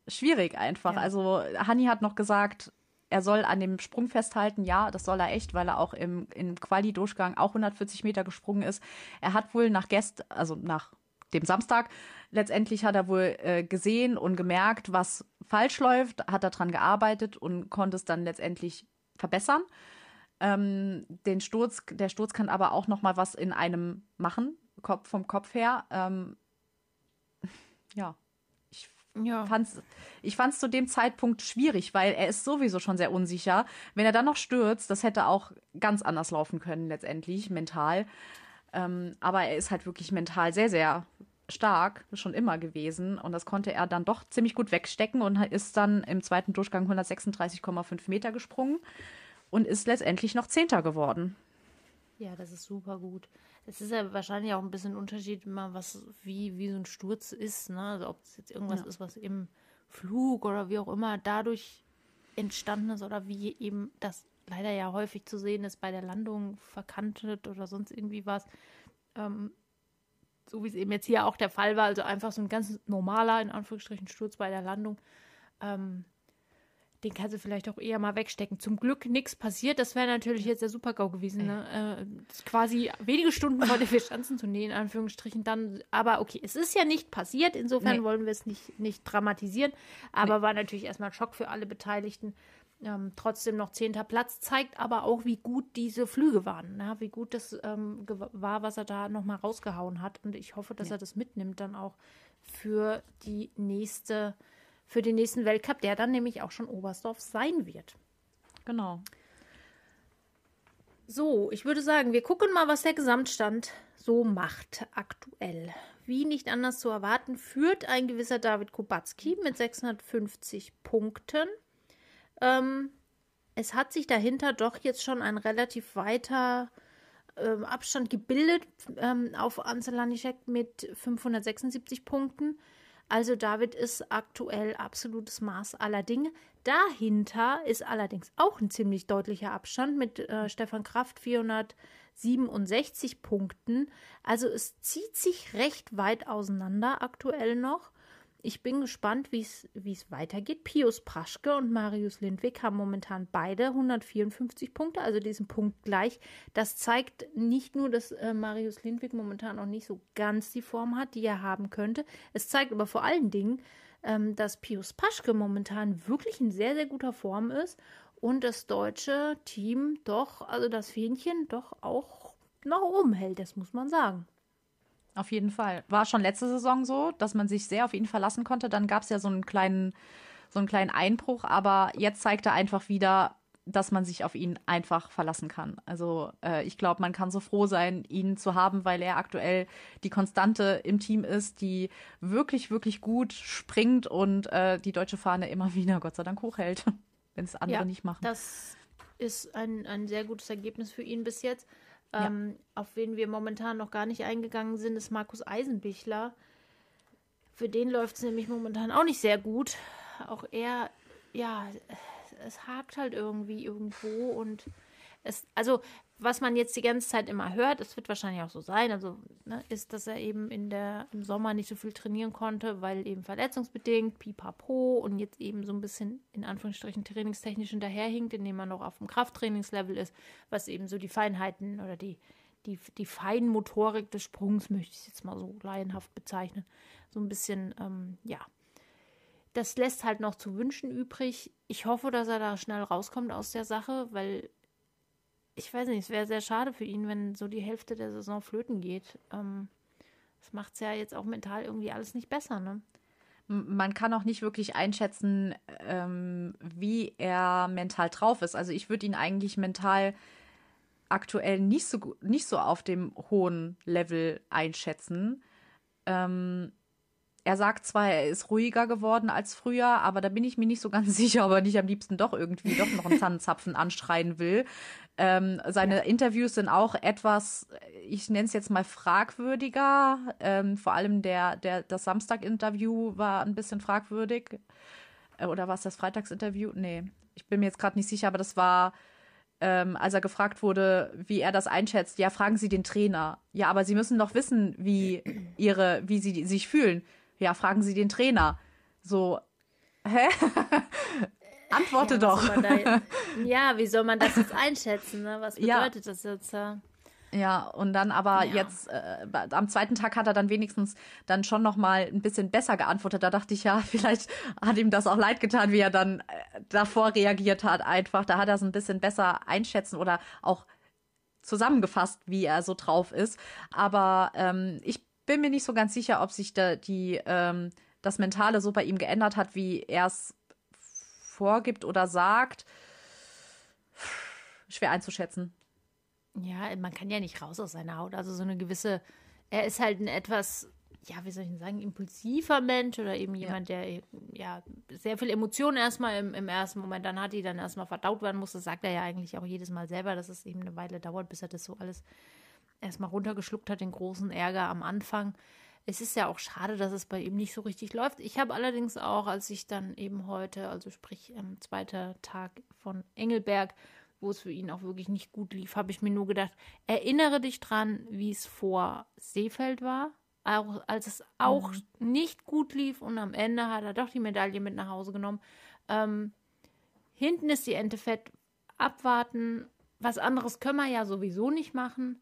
schwierig einfach. Ja. Also Hanni hat noch gesagt, er soll an dem Sprung festhalten. Ja, das soll er echt, weil er auch im, im Quali-Durchgang auch 140 Meter gesprungen ist. Er hat wohl nach Gest, also nach dem Samstag, letztendlich hat er wohl äh, gesehen und gemerkt, was falsch läuft, hat daran gearbeitet und konnte es dann letztendlich verbessern. Ähm, den Sturz, der Sturz kann aber auch noch mal was in einem machen, Kopf, vom Kopf her. Ähm, ja, ja. Fand's, ich fand es zu dem Zeitpunkt schwierig, weil er ist sowieso schon sehr unsicher. Wenn er dann noch stürzt, das hätte auch ganz anders laufen können letztendlich, mental. Ähm, aber er ist halt wirklich mental sehr, sehr stark, schon immer gewesen. Und das konnte er dann doch ziemlich gut wegstecken und ist dann im zweiten Durchgang 136,5 Meter gesprungen und ist letztendlich noch Zehnter geworden. Ja, das ist super gut. Es ist ja wahrscheinlich auch ein bisschen ein Unterschied, immer was, wie, wie so ein Sturz ist, ne? Also ob es jetzt irgendwas ja. ist, was im Flug oder wie auch immer dadurch entstanden ist oder wie eben das leider ja häufig zu sehen ist bei der Landung verkantet oder sonst irgendwie was. Ähm, so wie es eben jetzt hier auch der Fall war, also einfach so ein ganz normaler, in Anführungsstrichen, Sturz bei der Landung. Ähm, den kannst du vielleicht auch eher mal wegstecken. Zum Glück nichts passiert. Das wäre natürlich jetzt der Super-GAU gewesen. Ne? Äh, quasi wenige Stunden vor der Vierschanzentournee, in Anführungsstrichen dann. Aber okay, es ist ja nicht passiert. Insofern nee. wollen wir es nicht, nicht dramatisieren. Aber nee. war natürlich erstmal ein Schock für alle Beteiligten. Ähm, trotzdem noch zehnter Platz, zeigt aber auch, wie gut diese Flüge waren, ne? wie gut das ähm, war, was er da nochmal rausgehauen hat. Und ich hoffe, dass ja. er das mitnimmt dann auch für die nächste für den nächsten Weltcup, der dann nämlich auch schon Oberstdorf sein wird. Genau. So, ich würde sagen, wir gucken mal, was der Gesamtstand so macht aktuell. Wie nicht anders zu erwarten, führt ein gewisser David Kubacki mit 650 Punkten. Ähm, es hat sich dahinter doch jetzt schon ein relativ weiter ähm, Abstand gebildet ähm, auf Ansel Lanischek mit 576 Punkten. Also David ist aktuell absolutes Maß aller Dinge. Dahinter ist allerdings auch ein ziemlich deutlicher Abstand mit äh, Stefan Kraft 467 Punkten. Also es zieht sich recht weit auseinander aktuell noch. Ich bin gespannt, wie es weitergeht. Pius Praschke und Marius Lindwig haben momentan beide 154 Punkte, also diesen Punkt gleich. Das zeigt nicht nur, dass äh, Marius Lindwig momentan noch nicht so ganz die Form hat, die er haben könnte. Es zeigt aber vor allen Dingen, ähm, dass Pius Paschke momentan wirklich in sehr, sehr guter Form ist und das deutsche Team doch, also das Fähnchen doch auch nach oben hält, das muss man sagen. Auf jeden Fall. War schon letzte Saison so, dass man sich sehr auf ihn verlassen konnte. Dann gab es ja so einen kleinen, so einen kleinen Einbruch, aber jetzt zeigt er einfach wieder, dass man sich auf ihn einfach verlassen kann. Also äh, ich glaube, man kann so froh sein, ihn zu haben, weil er aktuell die Konstante im Team ist, die wirklich, wirklich gut springt und äh, die deutsche Fahne immer wieder, Gott sei Dank, hochhält, wenn es andere ja, nicht machen. Das ist ein, ein sehr gutes Ergebnis für ihn bis jetzt. Ähm, ja. Auf wen wir momentan noch gar nicht eingegangen sind, ist Markus Eisenbichler. Für den läuft es nämlich momentan auch nicht sehr gut. Auch er, ja, es hakt halt irgendwie irgendwo und es, also was man jetzt die ganze Zeit immer hört, es wird wahrscheinlich auch so sein, also ne, ist, dass er eben in der, im Sommer nicht so viel trainieren konnte, weil eben verletzungsbedingt, pipapo und jetzt eben so ein bisschen in Anführungsstrichen trainingstechnisch hinterherhinkt, indem er noch auf dem Krafttrainingslevel ist, was eben so die Feinheiten oder die, die, die Feinmotorik des Sprungs, möchte ich jetzt mal so laienhaft bezeichnen, so ein bisschen, ähm, ja, das lässt halt noch zu wünschen übrig. Ich hoffe, dass er da schnell rauskommt aus der Sache, weil ich weiß nicht, es wäre sehr schade für ihn, wenn so die Hälfte der Saison flöten geht. Ähm, das macht es ja jetzt auch mental irgendwie alles nicht besser, ne? Man kann auch nicht wirklich einschätzen, ähm, wie er mental drauf ist. Also ich würde ihn eigentlich mental aktuell nicht so, nicht so auf dem hohen Level einschätzen. Ähm, er sagt zwar, er ist ruhiger geworden als früher, aber da bin ich mir nicht so ganz sicher, ob er nicht am liebsten doch irgendwie doch noch einen Tannenzapfen anschreien will. Ähm, seine ja. Interviews sind auch etwas, ich nenne es jetzt mal fragwürdiger. Ähm, vor allem der, der, das Samstag-Interview war ein bisschen fragwürdig. Äh, oder war es das Freitagsinterview? Nee, ich bin mir jetzt gerade nicht sicher, aber das war, ähm, als er gefragt wurde, wie er das einschätzt. Ja, fragen Sie den Trainer. Ja, aber Sie müssen doch wissen, wie ihre, wie sie sich fühlen ja, fragen Sie den Trainer. So, hä? Antworte ja, doch. Da, ja, wie soll man das jetzt einschätzen? Ne? Was bedeutet ja. das jetzt? Ja? Ja, und dann aber ja. jetzt äh, am zweiten Tag hat er dann wenigstens dann schon noch mal ein bisschen besser geantwortet. Da dachte ich ja, vielleicht hat ihm das auch leid getan, wie er dann äh, davor reagiert hat. Einfach, da hat er es ein bisschen besser einschätzen oder auch zusammengefasst, wie er so drauf ist. Aber ähm, ich bin mir nicht so ganz sicher, ob sich da die, ähm, das Mentale so bei ihm geändert hat, wie er es vorgibt oder sagt. Schwer einzuschätzen. Ja, man kann ja nicht raus aus seiner Haut. Also so eine gewisse, er ist halt ein etwas, ja, wie soll ich denn sagen, impulsiver Mensch oder eben jemand, ja. der ja sehr viel Emotionen erstmal im, im ersten Moment dann hat, die dann erstmal verdaut werden muss. Das sagt er ja eigentlich auch jedes Mal selber, dass es eben eine Weile dauert, bis er das so alles erstmal runtergeschluckt hat, den großen Ärger am Anfang. Es ist ja auch schade, dass es bei ihm nicht so richtig läuft. Ich habe allerdings auch, als ich dann eben heute, also sprich am ähm, zweiten Tag von Engelberg, wo es für ihn auch wirklich nicht gut lief, habe ich mir nur gedacht, erinnere dich dran, wie es vor Seefeld war, auch, als es auch mhm. nicht gut lief und am Ende hat er doch die Medaille mit nach Hause genommen. Ähm, hinten ist die Ente fett, abwarten. Was anderes können wir ja sowieso nicht machen.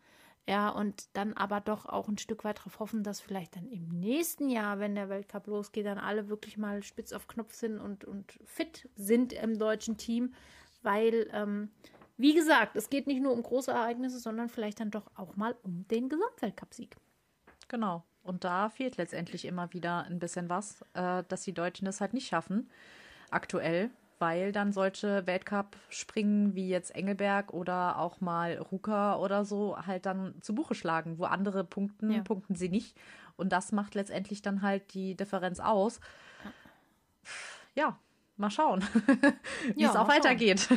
Ja, und dann aber doch auch ein Stück weit darauf hoffen, dass vielleicht dann im nächsten Jahr, wenn der Weltcup losgeht, dann alle wirklich mal spitz auf Knopf sind und, und fit sind im deutschen Team. Weil, ähm, wie gesagt, es geht nicht nur um große Ereignisse, sondern vielleicht dann doch auch mal um den Gesamtweltcupsieg. Genau. Und da fehlt letztendlich immer wieder ein bisschen was, äh, dass die Deutschen es halt nicht schaffen, aktuell weil dann solche Weltcup-Springen wie jetzt Engelberg oder auch mal Ruka oder so halt dann zu Buche schlagen, wo andere punkten, ja. punkten sie nicht. Und das macht letztendlich dann halt die Differenz aus. Ja, mal schauen, wie ja, es auch weitergeht.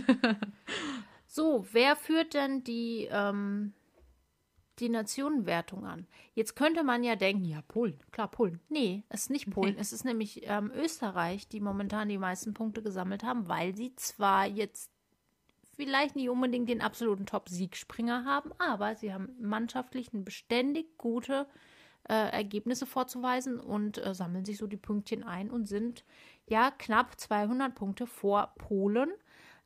so, wer führt denn die ähm, die Nationenwertung an. Jetzt könnte man ja denken, ja, Polen, klar, Polen. Nee, es ist nicht Polen. Nee. Es ist nämlich ähm, Österreich, die momentan die meisten Punkte gesammelt haben, weil sie zwar jetzt vielleicht nicht unbedingt den absoluten Top-Siegspringer haben, aber sie haben mannschaftlich eine beständig gute äh, Ergebnisse vorzuweisen und äh, sammeln sich so die Pünktchen ein und sind ja knapp 200 Punkte vor Polen.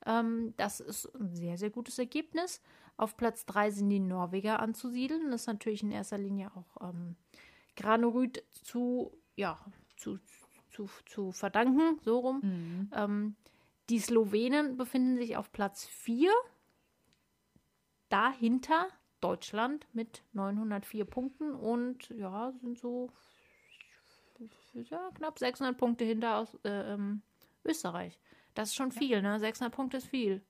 Ähm, das ist ein sehr, sehr gutes Ergebnis. Auf Platz 3 sind die Norweger anzusiedeln. Das ist natürlich in erster Linie auch ähm, Granerüt zu, ja, zu, zu, zu verdanken, so rum. Mhm. Ähm, die Slowenen befinden sich auf Platz 4. Dahinter Deutschland mit 904 Punkten und ja, sind so ja, knapp 600 Punkte hinter aus äh, ähm, Österreich. Das ist schon viel, ne? 600 Punkte ist viel.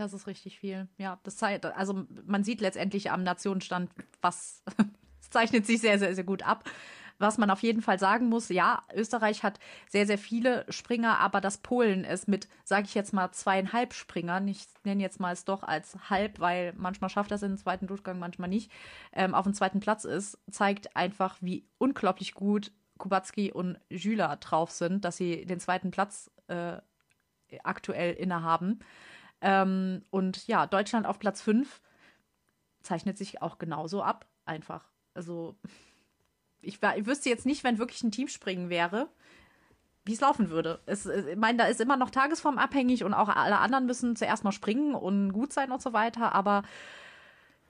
Das ist richtig viel. Ja, das zeigt, also man sieht letztendlich am Nationenstand, was zeichnet sich sehr, sehr, sehr gut ab. Was man auf jeden Fall sagen muss, ja, Österreich hat sehr, sehr viele Springer, aber das Polen ist mit, sage ich jetzt mal, zweieinhalb Springern, ich nenne jetzt mal es doch als halb, weil manchmal schafft das in den zweiten Durchgang, manchmal nicht, ähm, auf dem zweiten Platz ist, zeigt einfach, wie unglaublich gut Kubacki und Jüler drauf sind, dass sie den zweiten Platz äh, aktuell innehaben. Ähm, und ja, Deutschland auf Platz 5 zeichnet sich auch genauso ab, einfach. Also ich, ich wüsste jetzt nicht, wenn wirklich ein Teamspringen wäre, wie es laufen würde. Es, ich meine, da ist immer noch Tagesform abhängig und auch alle anderen müssen zuerst mal springen und gut sein und so weiter. Aber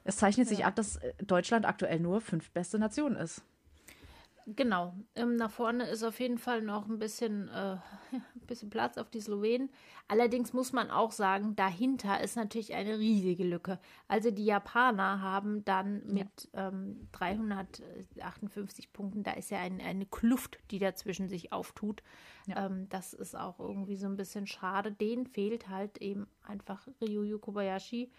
es zeichnet sich ab, dass Deutschland aktuell nur fünf beste Nation ist. Genau. Ähm, nach vorne ist auf jeden Fall noch ein bisschen, äh, ein bisschen Platz auf die Slowenen. Allerdings muss man auch sagen, dahinter ist natürlich eine riesige Lücke. Also die Japaner haben dann mit ja. ähm, 358 Punkten, da ist ja ein, eine Kluft, die dazwischen sich auftut. Ja. Ähm, das ist auch irgendwie so ein bisschen schade. Denen fehlt halt eben einfach Ryuyu Kobayashi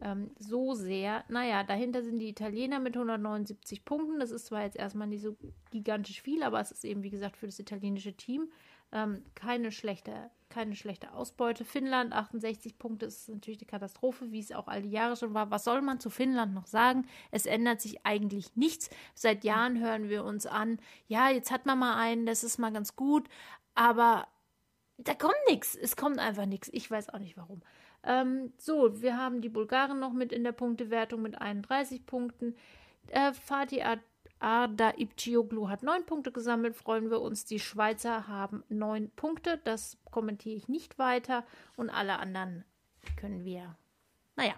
ähm, so sehr. Naja, dahinter sind die Italiener mit 179 Punkten. Das ist zwar jetzt erstmal nicht so gigantisch viel, aber es ist eben, wie gesagt, für das italienische Team ähm, keine, schlechte, keine schlechte Ausbeute. Finnland 68 Punkte ist natürlich eine Katastrophe, wie es auch all die Jahre schon war. Was soll man zu Finnland noch sagen? Es ändert sich eigentlich nichts. Seit Jahren hören wir uns an, ja, jetzt hat man mal einen, das ist mal ganz gut, aber da kommt nichts. Es kommt einfach nichts. Ich weiß auch nicht warum. Ähm, so, wir haben die Bulgaren noch mit in der Punktewertung mit 31 Punkten. Äh, Fatih Arda Ipcioglu hat 9 Punkte gesammelt, freuen wir uns. Die Schweizer haben 9 Punkte, das kommentiere ich nicht weiter. Und alle anderen können wir, naja,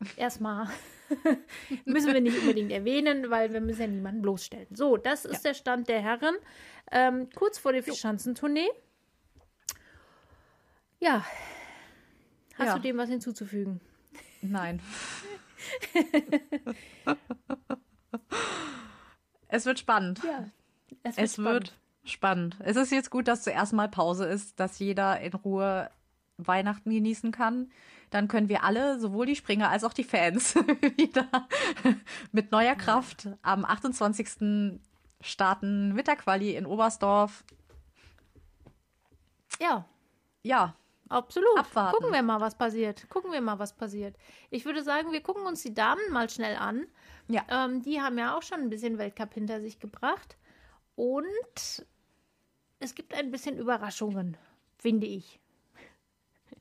erstmal müssen wir nicht unbedingt erwähnen, weil wir müssen ja niemanden bloßstellen. So, das ist ja. der Stand der Herren. Ähm, kurz vor der Schanzentournee. Ja, Hast ja. du dem was hinzuzufügen? Nein. es wird spannend. Ja, es wird, es spannend. wird spannend. Es ist jetzt gut, dass zuerst mal Pause ist, dass jeder in Ruhe Weihnachten genießen kann. Dann können wir alle, sowohl die Springer als auch die Fans, wieder mit neuer Kraft am 28. starten mit der Quali in Oberstdorf. Ja. Ja, Absolut. Abwarten. Gucken wir mal, was passiert. Gucken wir mal, was passiert. Ich würde sagen, wir gucken uns die Damen mal schnell an. Ja. Ähm, die haben ja auch schon ein bisschen Weltcup hinter sich gebracht. Und es gibt ein bisschen Überraschungen, finde ich.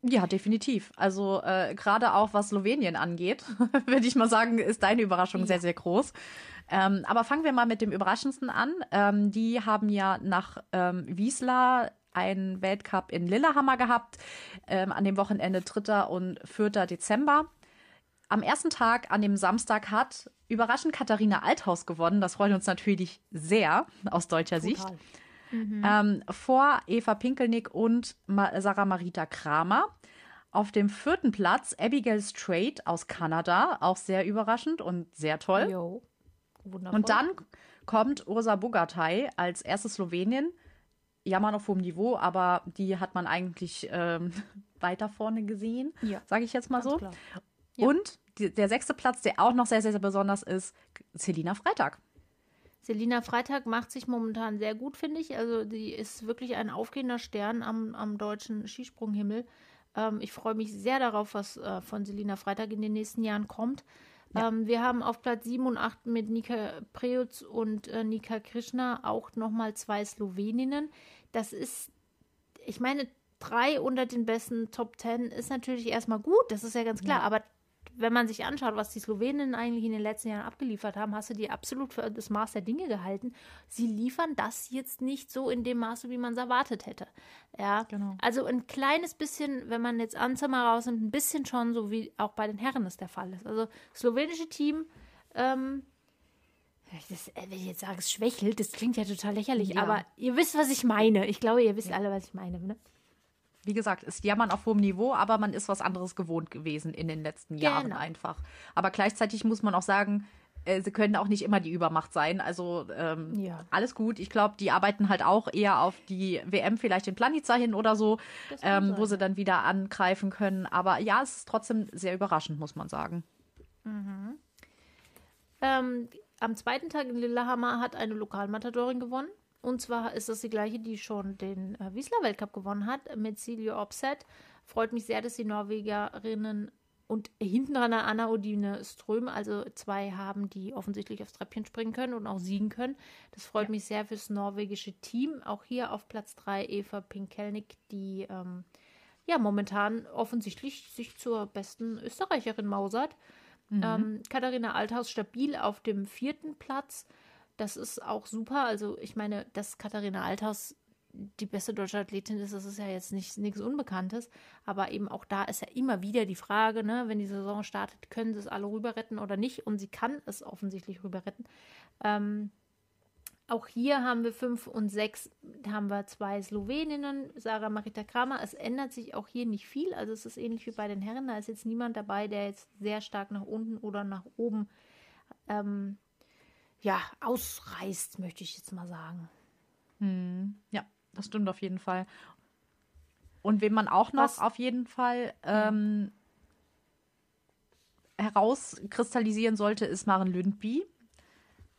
Ja, definitiv. Also äh, gerade auch was Slowenien angeht, würde ich mal sagen, ist deine Überraschung ja. sehr, sehr groß. Ähm, aber fangen wir mal mit dem Überraschendsten an. Ähm, die haben ja nach ähm, Wiesla einen Weltcup in Lillehammer gehabt, ähm, an dem Wochenende 3. und 4. Dezember. Am ersten Tag, an dem Samstag, hat überraschend Katharina Althaus gewonnen. Das freut uns natürlich sehr aus deutscher Total. Sicht. Mhm. Ähm, vor Eva Pinkelnick und Sarah Marita Kramer. Auf dem vierten Platz Abigail Strait aus Kanada, auch sehr überraschend und sehr toll. Und dann kommt Ursa Bogatay als erste Slowenin jammern auf hohem Niveau, aber die hat man eigentlich ähm, weiter vorne gesehen, ja. sage ich jetzt mal Ganz so. Ja. Und die, der sechste Platz, der auch noch sehr, sehr, sehr besonders ist, Selina Freitag. Selina Freitag macht sich momentan sehr gut, finde ich. Also die ist wirklich ein aufgehender Stern am, am deutschen Skisprunghimmel. Ähm, ich freue mich sehr darauf, was äh, von Selina Freitag in den nächsten Jahren kommt. Ja. Ähm, wir haben auf Platz 7 und 8 mit Nika Preutz und äh, Nika Krishna auch nochmal zwei Sloweninnen. Das ist, ich meine, drei unter den besten Top 10 ist natürlich erstmal gut, das ist ja ganz klar, ja. aber wenn man sich anschaut, was die Slowenen eigentlich in den letzten Jahren abgeliefert haben, hast du die absolut für das Maß der Dinge gehalten. Sie liefern das jetzt nicht so in dem Maße, wie man es erwartet hätte. Ja, genau. Also ein kleines bisschen, wenn man jetzt Anzimmer rausnimmt, ein bisschen schon, so wie auch bei den Herren es der Fall ist. Also slowenische Team, ähm, das, äh, wenn ich jetzt sage, es schwächelt, das klingt ja total lächerlich, ja. aber ihr wisst, was ich meine. Ich glaube, ihr wisst ja. alle, was ich meine. Ne? Wie gesagt, ist Jammern auf hohem Niveau, aber man ist was anderes gewohnt gewesen in den letzten Jahren genau. einfach. Aber gleichzeitig muss man auch sagen, äh, sie können auch nicht immer die Übermacht sein. Also ähm, ja. alles gut. Ich glaube, die arbeiten halt auch eher auf die WM vielleicht in Planica hin oder so, ähm, wo sie dann wieder angreifen können. Aber ja, es ist trotzdem sehr überraschend, muss man sagen. Mhm. Ähm, am zweiten Tag in Lillehammer hat eine Lokalmatadorin gewonnen. Und zwar ist das die gleiche, die schon den äh, Wiesler-Weltcup gewonnen hat, mit Silje Opset. Freut mich sehr, dass die Norwegerinnen und hinten dran Anna Odine Ström, also zwei haben, die offensichtlich aufs Treppchen springen können und auch siegen können. Das freut ja. mich sehr fürs norwegische Team. Auch hier auf Platz 3 Eva Pinkelnick, die ähm, ja momentan offensichtlich sich zur besten Österreicherin mausert. Mhm. Ähm, Katharina Althaus stabil auf dem vierten Platz. Das ist auch super. Also ich meine, dass Katharina Althaus die beste deutsche Athletin ist, das ist ja jetzt nicht nichts Unbekanntes. Aber eben auch da ist ja immer wieder die Frage, ne, wenn die Saison startet, können sie es alle rüber retten oder nicht? Und sie kann es offensichtlich rüber retten. Ähm, auch hier haben wir fünf und sechs, haben wir zwei Sloweninnen, Sarah Marita Kramer. Es ändert sich auch hier nicht viel. Also es ist ähnlich wie bei den Herren. Da ist jetzt niemand dabei, der jetzt sehr stark nach unten oder nach oben ähm, ja, ausreißt, möchte ich jetzt mal sagen. Hm, ja, das stimmt auf jeden Fall. Und wen man auch noch Was? auf jeden Fall ähm, herauskristallisieren sollte, ist Maren Lündby.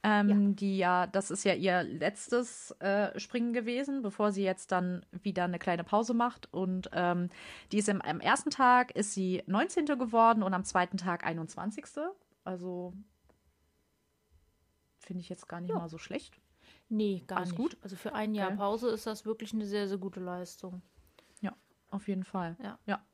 Ähm, ja. Die ja, das ist ja ihr letztes äh, Springen gewesen, bevor sie jetzt dann wieder eine kleine Pause macht. Und ähm, die ist im, am ersten Tag ist sie 19. geworden und am zweiten Tag 21. Also finde ich jetzt gar nicht ja. mal so schlecht. Nee, gar Alles nicht. gut. Also für ein Jahr okay. Pause ist das wirklich eine sehr, sehr gute Leistung. Ja, auf jeden Fall. Ja. ja.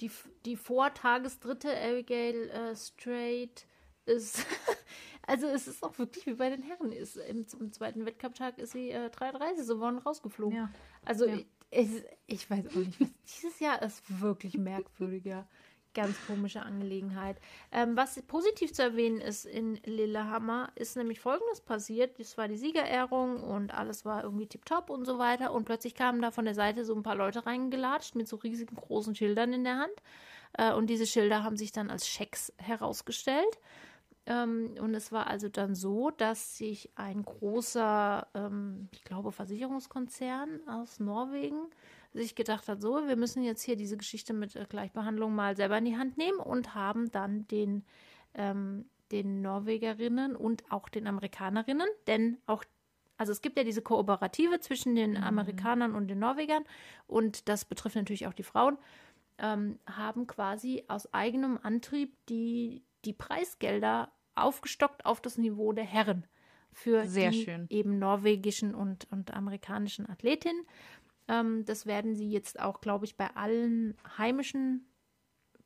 Die, die Vortagesdritte Abigail äh, Straight ist, also es ist auch wirklich wie bei den Herren. Ist, im, im zweiten Wettkampftag ist sie äh, 33 so rausgeflogen. Ja. Also ja. Ich, ich weiß auch nicht, was, dieses Jahr ist wirklich merkwürdiger ganz komische Angelegenheit. Ähm, was positiv zu erwähnen ist in Lillehammer, ist nämlich Folgendes passiert. Das war die Siegerehrung und alles war irgendwie tipptopp und so weiter. Und plötzlich kamen da von der Seite so ein paar Leute reingelatscht mit so riesigen großen Schildern in der Hand. Äh, und diese Schilder haben sich dann als Schecks herausgestellt. Ähm, und es war also dann so, dass sich ein großer, ähm, ich glaube, Versicherungskonzern aus Norwegen sich gedacht hat, so, wir müssen jetzt hier diese Geschichte mit äh, Gleichbehandlung mal selber in die Hand nehmen und haben dann den, ähm, den Norwegerinnen und auch den Amerikanerinnen, denn auch also es gibt ja diese Kooperative zwischen den mhm. Amerikanern und den Norwegern und das betrifft natürlich auch die Frauen, ähm, haben quasi aus eigenem Antrieb die, die Preisgelder aufgestockt auf das Niveau der Herren für Sehr die schön. eben norwegischen und, und amerikanischen Athletinnen. Ähm, das werden sie jetzt auch, glaube ich, bei allen heimischen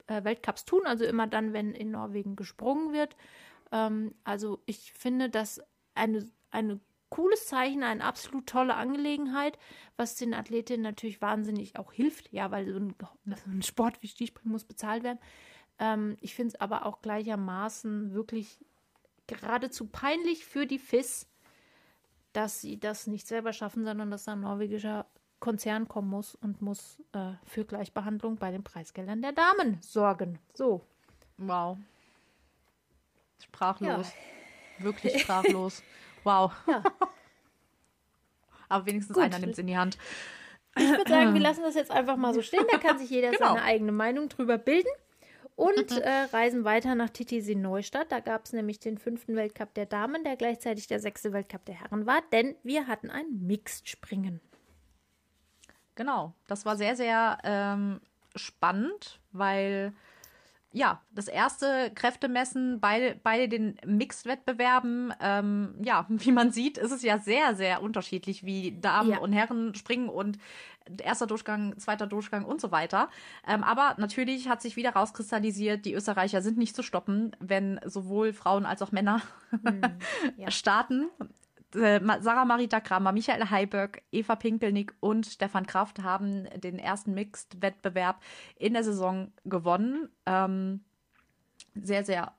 äh, Weltcups tun, also immer dann, wenn in Norwegen gesprungen wird. Ähm, also ich finde das eine, eine cooles Zeichen, eine absolut tolle Angelegenheit, was den Athletinnen natürlich wahnsinnig auch hilft, ja, weil so ein, so ein Sport wie Skispringen muss bezahlt werden. Ähm, ich finde es aber auch gleichermaßen wirklich geradezu peinlich für die FIS, dass sie das nicht selber schaffen, sondern dass ein norwegischer Konzern kommen muss und muss äh, für Gleichbehandlung bei den Preisgeldern der Damen sorgen. So. Wow. Sprachlos. Ja. Wirklich sprachlos. wow. Ja. Aber wenigstens Gut. einer nimmt es in die Hand. Ich würde sagen, wir lassen das jetzt einfach mal so stehen. Da kann sich jeder genau. seine eigene Meinung drüber bilden. Und äh, reisen weiter nach Titisee Neustadt. Da gab es nämlich den fünften Weltcup der Damen, der gleichzeitig der sechste Weltcup der Herren war, denn wir hatten ein Mixed-Springen. Genau, das war sehr, sehr ähm, spannend, weil ja, das erste Kräftemessen bei, bei den Mixed-Wettbewerben. Ähm, ja, wie man sieht, ist es ja sehr, sehr unterschiedlich, wie Damen ja. und Herren springen und erster Durchgang, zweiter Durchgang und so weiter. Ähm, aber natürlich hat sich wieder rauskristallisiert, die Österreicher sind nicht zu stoppen, wenn sowohl Frauen als auch Männer hm, ja. starten. Äh, Sarah Marita Kramer, Michael Heiberg, Eva Pinkelnick und Stefan Kraft haben den ersten Mixed-Wettbewerb in der Saison gewonnen. Ähm, sehr, sehr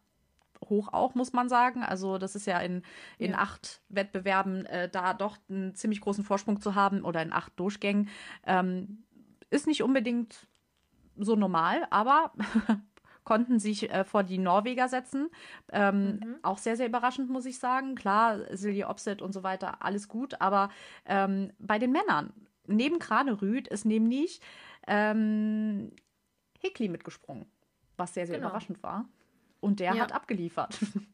hoch auch, muss man sagen. Also das ist ja in, in ja. acht Wettbewerben äh, da doch einen ziemlich großen Vorsprung zu haben oder in acht Durchgängen. Ähm, ist nicht unbedingt so normal, aber konnten sich äh, vor die Norweger setzen. Ähm, mhm. Auch sehr, sehr überraschend, muss ich sagen. Klar, Silje Opset und so weiter, alles gut. Aber ähm, bei den Männern, neben Kranerüth ist nämlich ähm, Hekli mitgesprungen, was sehr, sehr genau. überraschend war. Und der ja. hat abgeliefert.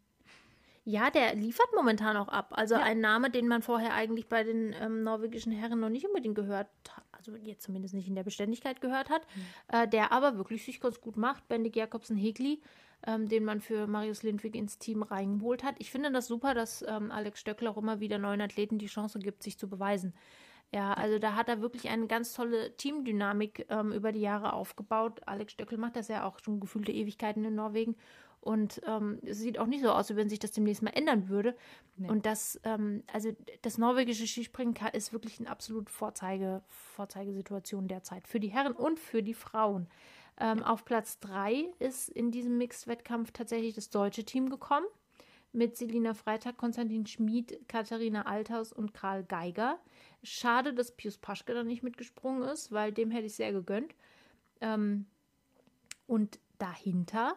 Ja, der liefert momentan auch ab. Also ja. ein Name, den man vorher eigentlich bei den ähm, norwegischen Herren noch nicht unbedingt gehört, also jetzt zumindest nicht in der Beständigkeit gehört hat, mhm. äh, der aber wirklich sich ganz gut macht. Bendik Jakobsen Hegli, ähm, den man für Marius Lindwig ins Team reingeholt hat. Ich finde das super, dass ähm, Alex Stöckl auch immer wieder neuen Athleten die Chance gibt, sich zu beweisen. Ja, also da hat er wirklich eine ganz tolle Teamdynamik ähm, über die Jahre aufgebaut. Alex Stöckel macht das ja auch schon gefühlte Ewigkeiten in Norwegen. Und ähm, es sieht auch nicht so aus, wie wenn sich das demnächst mal ändern würde. Nee. Und das, ähm, also das norwegische Skispringen ist wirklich eine absolut Vorzeige, Vorzeigesituation derzeit für die Herren und für die Frauen. Ähm, auf Platz 3 ist in diesem Mixed-Wettkampf tatsächlich das deutsche Team gekommen. Mit Selina Freitag, Konstantin Schmid, Katharina Althaus und Karl Geiger. Schade, dass Pius Paschke da nicht mitgesprungen ist, weil dem hätte ich sehr gegönnt. Ähm, und dahinter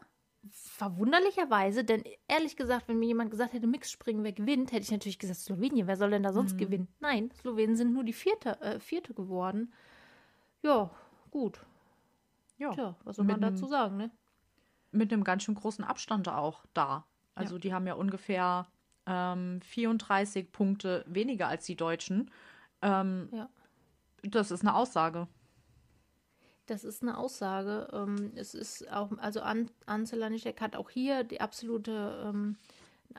verwunderlicherweise, denn ehrlich gesagt, wenn mir jemand gesagt hätte, Mixspringen, wer gewinnt, hätte ich natürlich gesagt, Slowenien, wer soll denn da sonst mhm. gewinnen? Nein, Slowenien sind nur die vierte, äh, vierte geworden. Ja, gut. Ja. Tja, was soll man dazu sagen, ne? Mit einem ganz schön großen Abstand auch da. Also ja. die haben ja ungefähr ähm, 34 Punkte weniger als die Deutschen. Ähm, ja. Das ist eine Aussage. Das ist eine Aussage. Ähm, es ist auch, also An hat auch hier die absolute, ähm,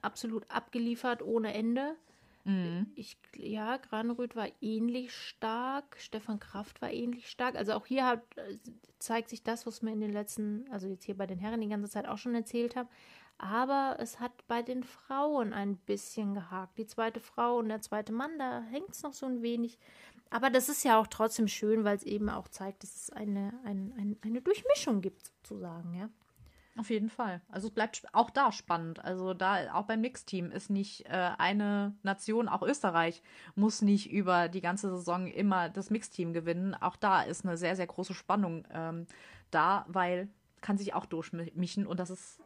absolut abgeliefert ohne Ende. Mhm. Ich, ja, Graneröd war ähnlich stark, Stefan Kraft war ähnlich stark. Also auch hier hat, äh, zeigt sich das, was wir in den letzten, also jetzt hier bei den Herren die ganze Zeit auch schon erzählt haben. Aber es hat bei den Frauen ein bisschen gehakt. Die zweite Frau und der zweite Mann, da hängt es noch so ein wenig. Aber das ist ja auch trotzdem schön, weil es eben auch zeigt, dass es eine, ein, ein, eine Durchmischung gibt, sozusagen, ja. Auf jeden Fall. Also es bleibt auch da spannend. Also da auch beim Mixteam ist nicht äh, eine Nation, auch Österreich muss nicht über die ganze Saison immer das Mixteam gewinnen. Auch da ist eine sehr, sehr große Spannung ähm, da, weil kann sich auch durchmischen und das ist,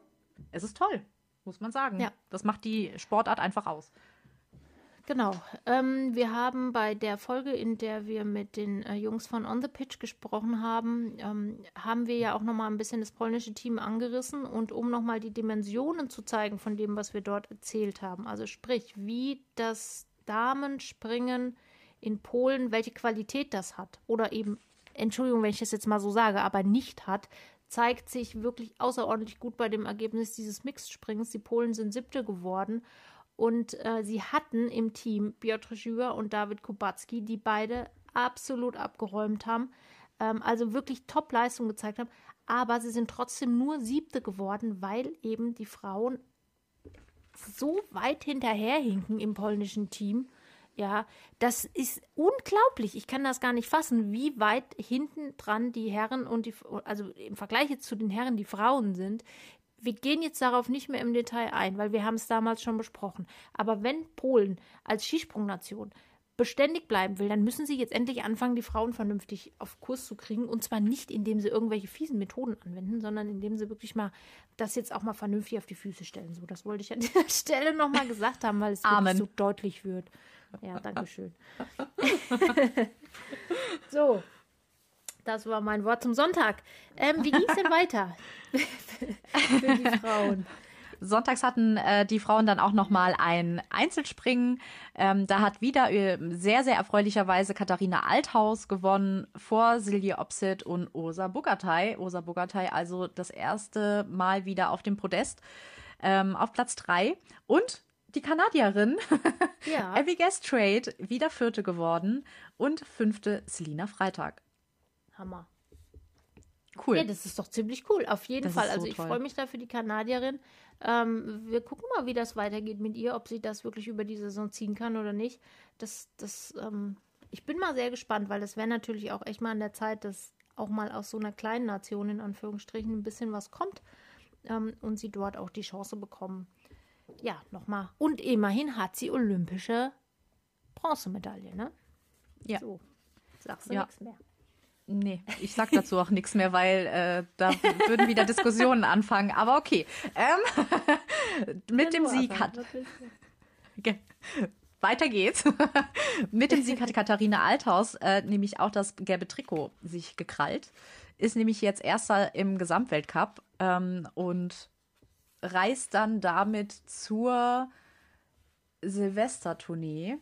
es ist toll, muss man sagen. Ja. Das macht die Sportart einfach aus. Genau. Ähm, wir haben bei der Folge, in der wir mit den äh, Jungs von On the Pitch gesprochen haben, ähm, haben wir ja auch nochmal ein bisschen das polnische Team angerissen und um nochmal die Dimensionen zu zeigen von dem, was wir dort erzählt haben. Also sprich, wie das Damenspringen in Polen, welche Qualität das hat oder eben, Entschuldigung, wenn ich das jetzt mal so sage, aber nicht hat, zeigt sich wirklich außerordentlich gut bei dem Ergebnis dieses Mixed-Springs. Die Polen sind siebte geworden und äh, sie hatten im Team Piotr Jür und David Kubacki, die beide absolut abgeräumt haben, ähm, also wirklich Top-Leistung gezeigt haben. Aber sie sind trotzdem nur Siebte geworden, weil eben die Frauen so weit hinterherhinken im polnischen Team. Ja, das ist unglaublich. Ich kann das gar nicht fassen, wie weit hinten dran die Herren und die, also im Vergleich jetzt zu den Herren die Frauen sind wir gehen jetzt darauf nicht mehr im Detail ein, weil wir haben es damals schon besprochen. Aber wenn Polen als Skisprungnation beständig bleiben will, dann müssen sie jetzt endlich anfangen, die Frauen vernünftig auf Kurs zu kriegen. Und zwar nicht, indem sie irgendwelche fiesen Methoden anwenden, sondern indem sie wirklich mal das jetzt auch mal vernünftig auf die Füße stellen. So, das wollte ich an dieser Stelle nochmal gesagt haben, weil es so deutlich wird. Ja, danke schön. so, das war mein Wort zum Sonntag. Ähm, wie ging es denn weiter für die Frauen? Sonntags hatten äh, die Frauen dann auch noch mal ein Einzelspringen. Ähm, da hat wieder äh, sehr, sehr erfreulicherweise Katharina Althaus gewonnen vor Silje Opsit und Osa Bugatay. Osa Bugatay also das erste Mal wieder auf dem Podest ähm, auf Platz drei Und die Kanadierin ja. Abby Gastrade wieder vierte geworden und fünfte Selina Freitag. Hammer. Cool. Ja, das ist doch ziemlich cool, auf jeden das Fall. Also ich freue mich da für die Kanadierin. Ähm, wir gucken mal, wie das weitergeht mit ihr, ob sie das wirklich über die Saison ziehen kann oder nicht. Das, das, ähm, ich bin mal sehr gespannt, weil das wäre natürlich auch echt mal an der Zeit, dass auch mal aus so einer kleinen Nation in Anführungsstrichen ein bisschen was kommt ähm, und sie dort auch die Chance bekommen. Ja, nochmal. Und immerhin hat sie olympische Bronzemedaille, ne? Ja. So, sagst du ja. nichts mehr. Nee, ich sag dazu auch nichts mehr, weil äh, da würden wieder Diskussionen anfangen. Aber okay. Ähm, mit dem Sieg hat. Weiter geht's. mit dem Sieg hat Katharina Althaus äh, nämlich auch das gelbe Trikot sich gekrallt. Ist nämlich jetzt erster im Gesamtweltcup ähm, und reist dann damit zur Silvestertournee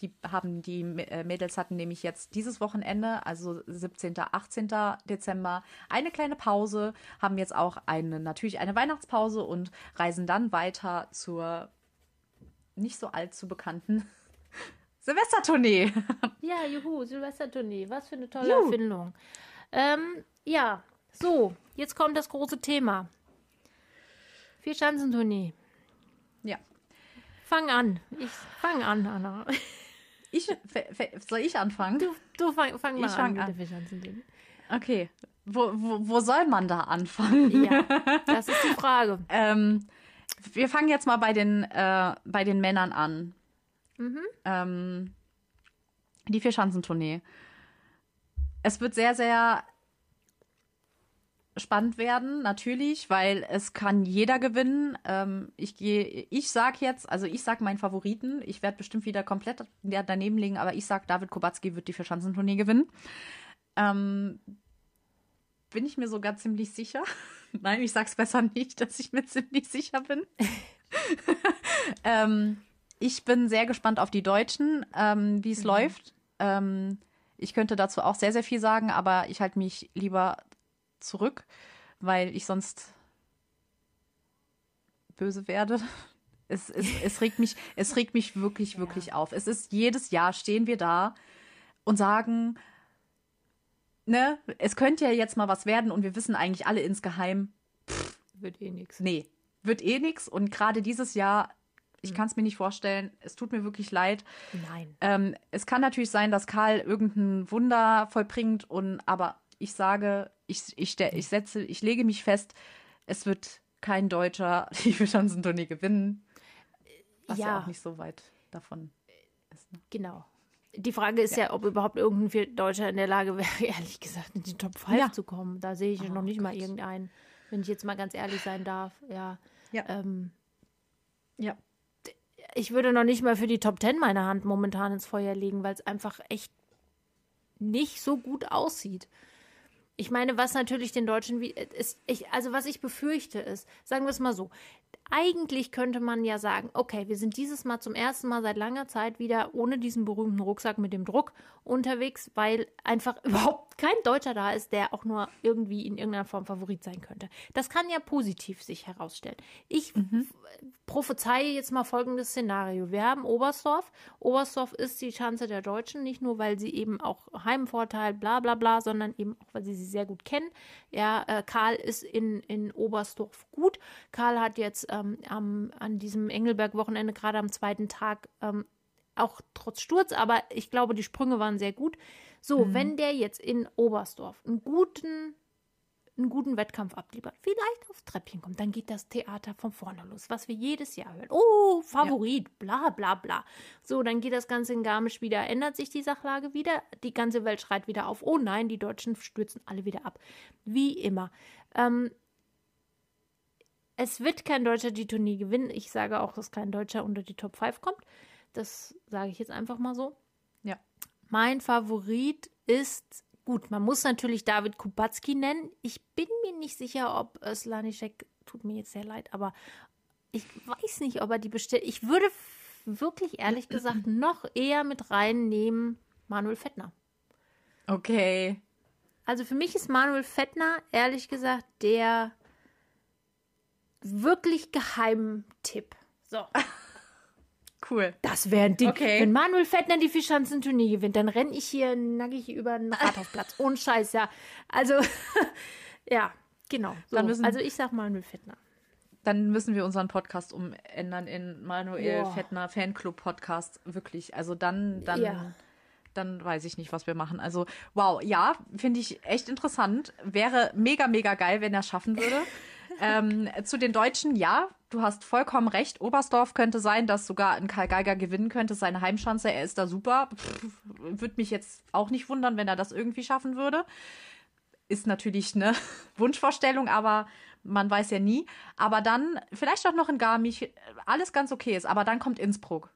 die haben die äh, Mädels hatten nämlich jetzt dieses Wochenende, also 17. 18. Dezember, eine kleine Pause, haben jetzt auch eine natürlich eine Weihnachtspause und reisen dann weiter zur nicht so allzu bekannten Silvestertournee. Ja, juhu, Silvestertournee. Was für eine tolle juhu. Erfindung. Ähm, ja, so, jetzt kommt das große Thema. Vierschanzentournee. Ja. Fang an. Ich fang an, Anna. Ich, soll ich anfangen? Du, du fang, fang mal ich fang an. an. Okay. Wo, wo, wo soll man da anfangen? Ja, das ist die Frage. ähm, wir fangen jetzt mal bei den, äh, bei den Männern an. Mhm. Ähm, die Vierschanzentournee. Es wird sehr, sehr spannend werden, natürlich, weil es kann jeder gewinnen. Ähm, ich gehe, ich sag jetzt, also ich sag meinen Favoriten. Ich werde bestimmt wieder komplett daneben liegen, aber ich sag, David Kubacki wird die Verschanzentournee gewinnen. Ähm, bin ich mir sogar ziemlich sicher. Nein, ich sag's besser nicht, dass ich mir ziemlich sicher bin. ähm, ich bin sehr gespannt auf die Deutschen, ähm, wie es mhm. läuft. Ähm, ich könnte dazu auch sehr, sehr viel sagen, aber ich halte mich lieber zurück, weil ich sonst böse werde. Es, es, es, regt mich, es regt mich wirklich, wirklich ja. auf. Es ist jedes Jahr stehen wir da und sagen, ne, es könnte ja jetzt mal was werden und wir wissen eigentlich alle insgeheim, pff, wird eh nichts. Nee, wird eh nichts. Und gerade dieses Jahr, ich hm. kann es mir nicht vorstellen, es tut mir wirklich leid. Nein. Ähm, es kann natürlich sein, dass Karl irgendein Wunder vollbringt und aber ich sage, ich, ich, ich setze, ich lege mich fest, es wird kein Deutscher die Schanzentournee gewinnen. Was ja. ja. auch nicht so weit davon ist. Ne? Genau. Die Frage ist ja. ja, ob überhaupt irgendein Deutscher in der Lage wäre, ehrlich gesagt, in die Top 5 ja. zu kommen. Da sehe ich oh, noch nicht Gott. mal irgendeinen, wenn ich jetzt mal ganz ehrlich sein darf. Ja. Ja. Ähm, ja. Ich würde noch nicht mal für die Top 10 meine Hand momentan ins Feuer legen, weil es einfach echt nicht so gut aussieht. Ich meine, was natürlich den Deutschen, ist, ich, also was ich befürchte ist, sagen wir es mal so, eigentlich könnte man ja sagen, okay, wir sind dieses Mal zum ersten Mal seit langer Zeit wieder ohne diesen berühmten Rucksack mit dem Druck unterwegs, weil einfach überhaupt kein Deutscher da ist, der auch nur irgendwie in irgendeiner Form Favorit sein könnte. Das kann ja positiv sich herausstellen. Ich mhm. prophezeie jetzt mal folgendes Szenario. Wir haben Oberstdorf. Oberstdorf ist die Chance der Deutschen, nicht nur, weil sie eben auch Heimvorteil, bla bla bla, sondern eben auch, weil sie sie sehr gut kennen. Ja, äh, Karl ist in, in Oberstdorf gut. Karl hat jetzt ähm, am, an diesem Engelberg-Wochenende gerade am zweiten Tag ähm, auch trotz Sturz, aber ich glaube, die Sprünge waren sehr gut. So, mhm. wenn der jetzt in Oberstdorf einen guten, einen guten Wettkampf abliefert, vielleicht aufs Treppchen kommt, dann geht das Theater von vorne los, was wir jedes Jahr hören. Oh, Favorit, ja. bla bla bla. So, dann geht das Ganze in Garmisch wieder, ändert sich die Sachlage wieder, die ganze Welt schreit wieder auf. Oh nein, die Deutschen stürzen alle wieder ab. Wie immer. Ähm, es wird kein Deutscher die Tournee gewinnen. Ich sage auch, dass kein Deutscher unter die Top 5 kommt. Das sage ich jetzt einfach mal so. Ja. Mein Favorit ist, gut, man muss natürlich David Kubacki nennen. Ich bin mir nicht sicher, ob Slanischek tut mir jetzt sehr leid, aber ich weiß nicht, ob er die bestellt. Ich würde wirklich ehrlich gesagt noch eher mit reinnehmen Manuel Fettner. Okay. Also für mich ist Manuel Fettner, ehrlich gesagt, der wirklich Geheimtipp. So. Cool. Das wäre ein Ding. Okay. Wenn Manuel Fettner die Fischschanzenturnier gewinnt, dann renne ich hier nackig über den Rathausplatz. Ohne Scheiß, ja. Also, ja, genau. So. Dann müssen- also ich sag Manuel Fettner. Dann müssen wir unseren Podcast umändern in Manuel Boah. Fettner Fanclub Podcast. Wirklich. Also dann, dann, Ja. dann weiß ich nicht, was wir machen. Also, wow, ja, finde ich echt interessant. Wäre mega, mega geil, wenn er es schaffen würde. Ähm, zu den Deutschen, ja, du hast vollkommen recht. Oberstdorf könnte sein, dass sogar ein Karl Geiger gewinnen könnte, seine Heimschanze. Er ist da super. Würde mich jetzt auch nicht wundern, wenn er das irgendwie schaffen würde. Ist natürlich eine Wunschvorstellung, aber man weiß ja nie. Aber dann, vielleicht auch noch in Garmisch, alles ganz okay ist, aber dann kommt Innsbruck.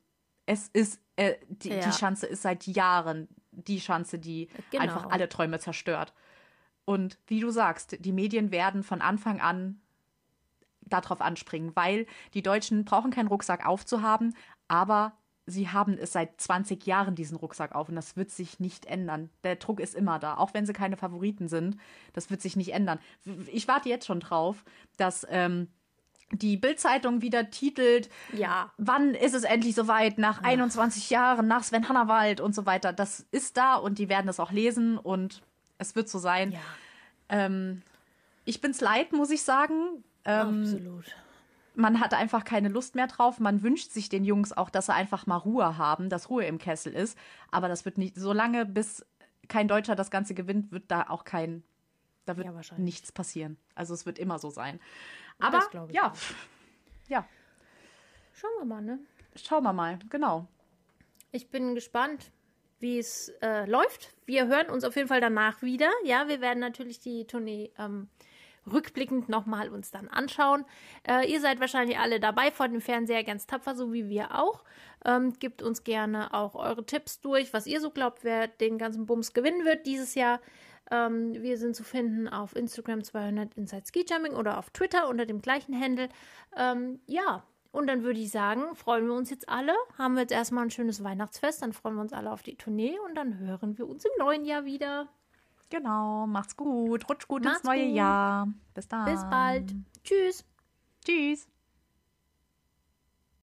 Es ist, äh, die, Ja. die Schanze ist seit Jahren die Schanze, die Genau. einfach alle Träume zerstört. Und wie du sagst, die Medien werden von Anfang an darauf anspringen, weil die Deutschen brauchen keinen Rucksack aufzuhaben, aber sie haben es seit 20 Jahren diesen Rucksack auf und das wird sich nicht ändern. Der Druck ist immer da, auch wenn sie keine Favoriten sind. Das wird sich nicht ändern. Ich warte jetzt schon drauf, dass ähm, die Bildzeitung wieder titelt, Ja. wann ist es endlich soweit, nach 21 Jahren, nach Sven Hannawald und so weiter. Das ist da und die werden es auch lesen und es wird so sein. Ja, Ähm, ich bin's leid, muss ich sagen. Ähm, absolut. man hat einfach keine Lust mehr drauf. Man wünscht sich den Jungs auch, dass sie einfach mal Ruhe haben, dass Ruhe im Kessel ist. Aber das wird nicht, solange bis kein Deutscher das Ganze gewinnt, wird da auch kein, da wird Ja, nichts passieren. Also es wird immer so sein. Aber ja, ja, Schauen wir mal, ne? schauen wir mal. Genau. Ich bin gespannt, wie es äh, läuft. Wir hören uns auf jeden Fall danach wieder. Ja, wir werden natürlich die Tournee ähm, rückblickend nochmal uns dann anschauen. Äh, ihr seid wahrscheinlich alle dabei vor dem Fernseher ganz tapfer, so wie wir auch. Ähm, gebt uns gerne auch eure Tipps durch, was ihr so glaubt, wer den ganzen Bums gewinnen wird dieses Jahr. Ähm, wir sind zu finden auf Instagram 200 Inside Ski Jumping oder auf Twitter unter dem gleichen Handle. Ähm, ja, und dann würde ich sagen, freuen wir uns jetzt alle. Haben wir jetzt erstmal ein schönes Weihnachtsfest, dann freuen wir uns alle auf die Tournee und dann hören wir uns im neuen Jahr wieder. Genau. Macht's gut. Rutsch gut Macht's ins neue gut. Jahr. Bis dann. Bis bald. Tschüss. Tschüss.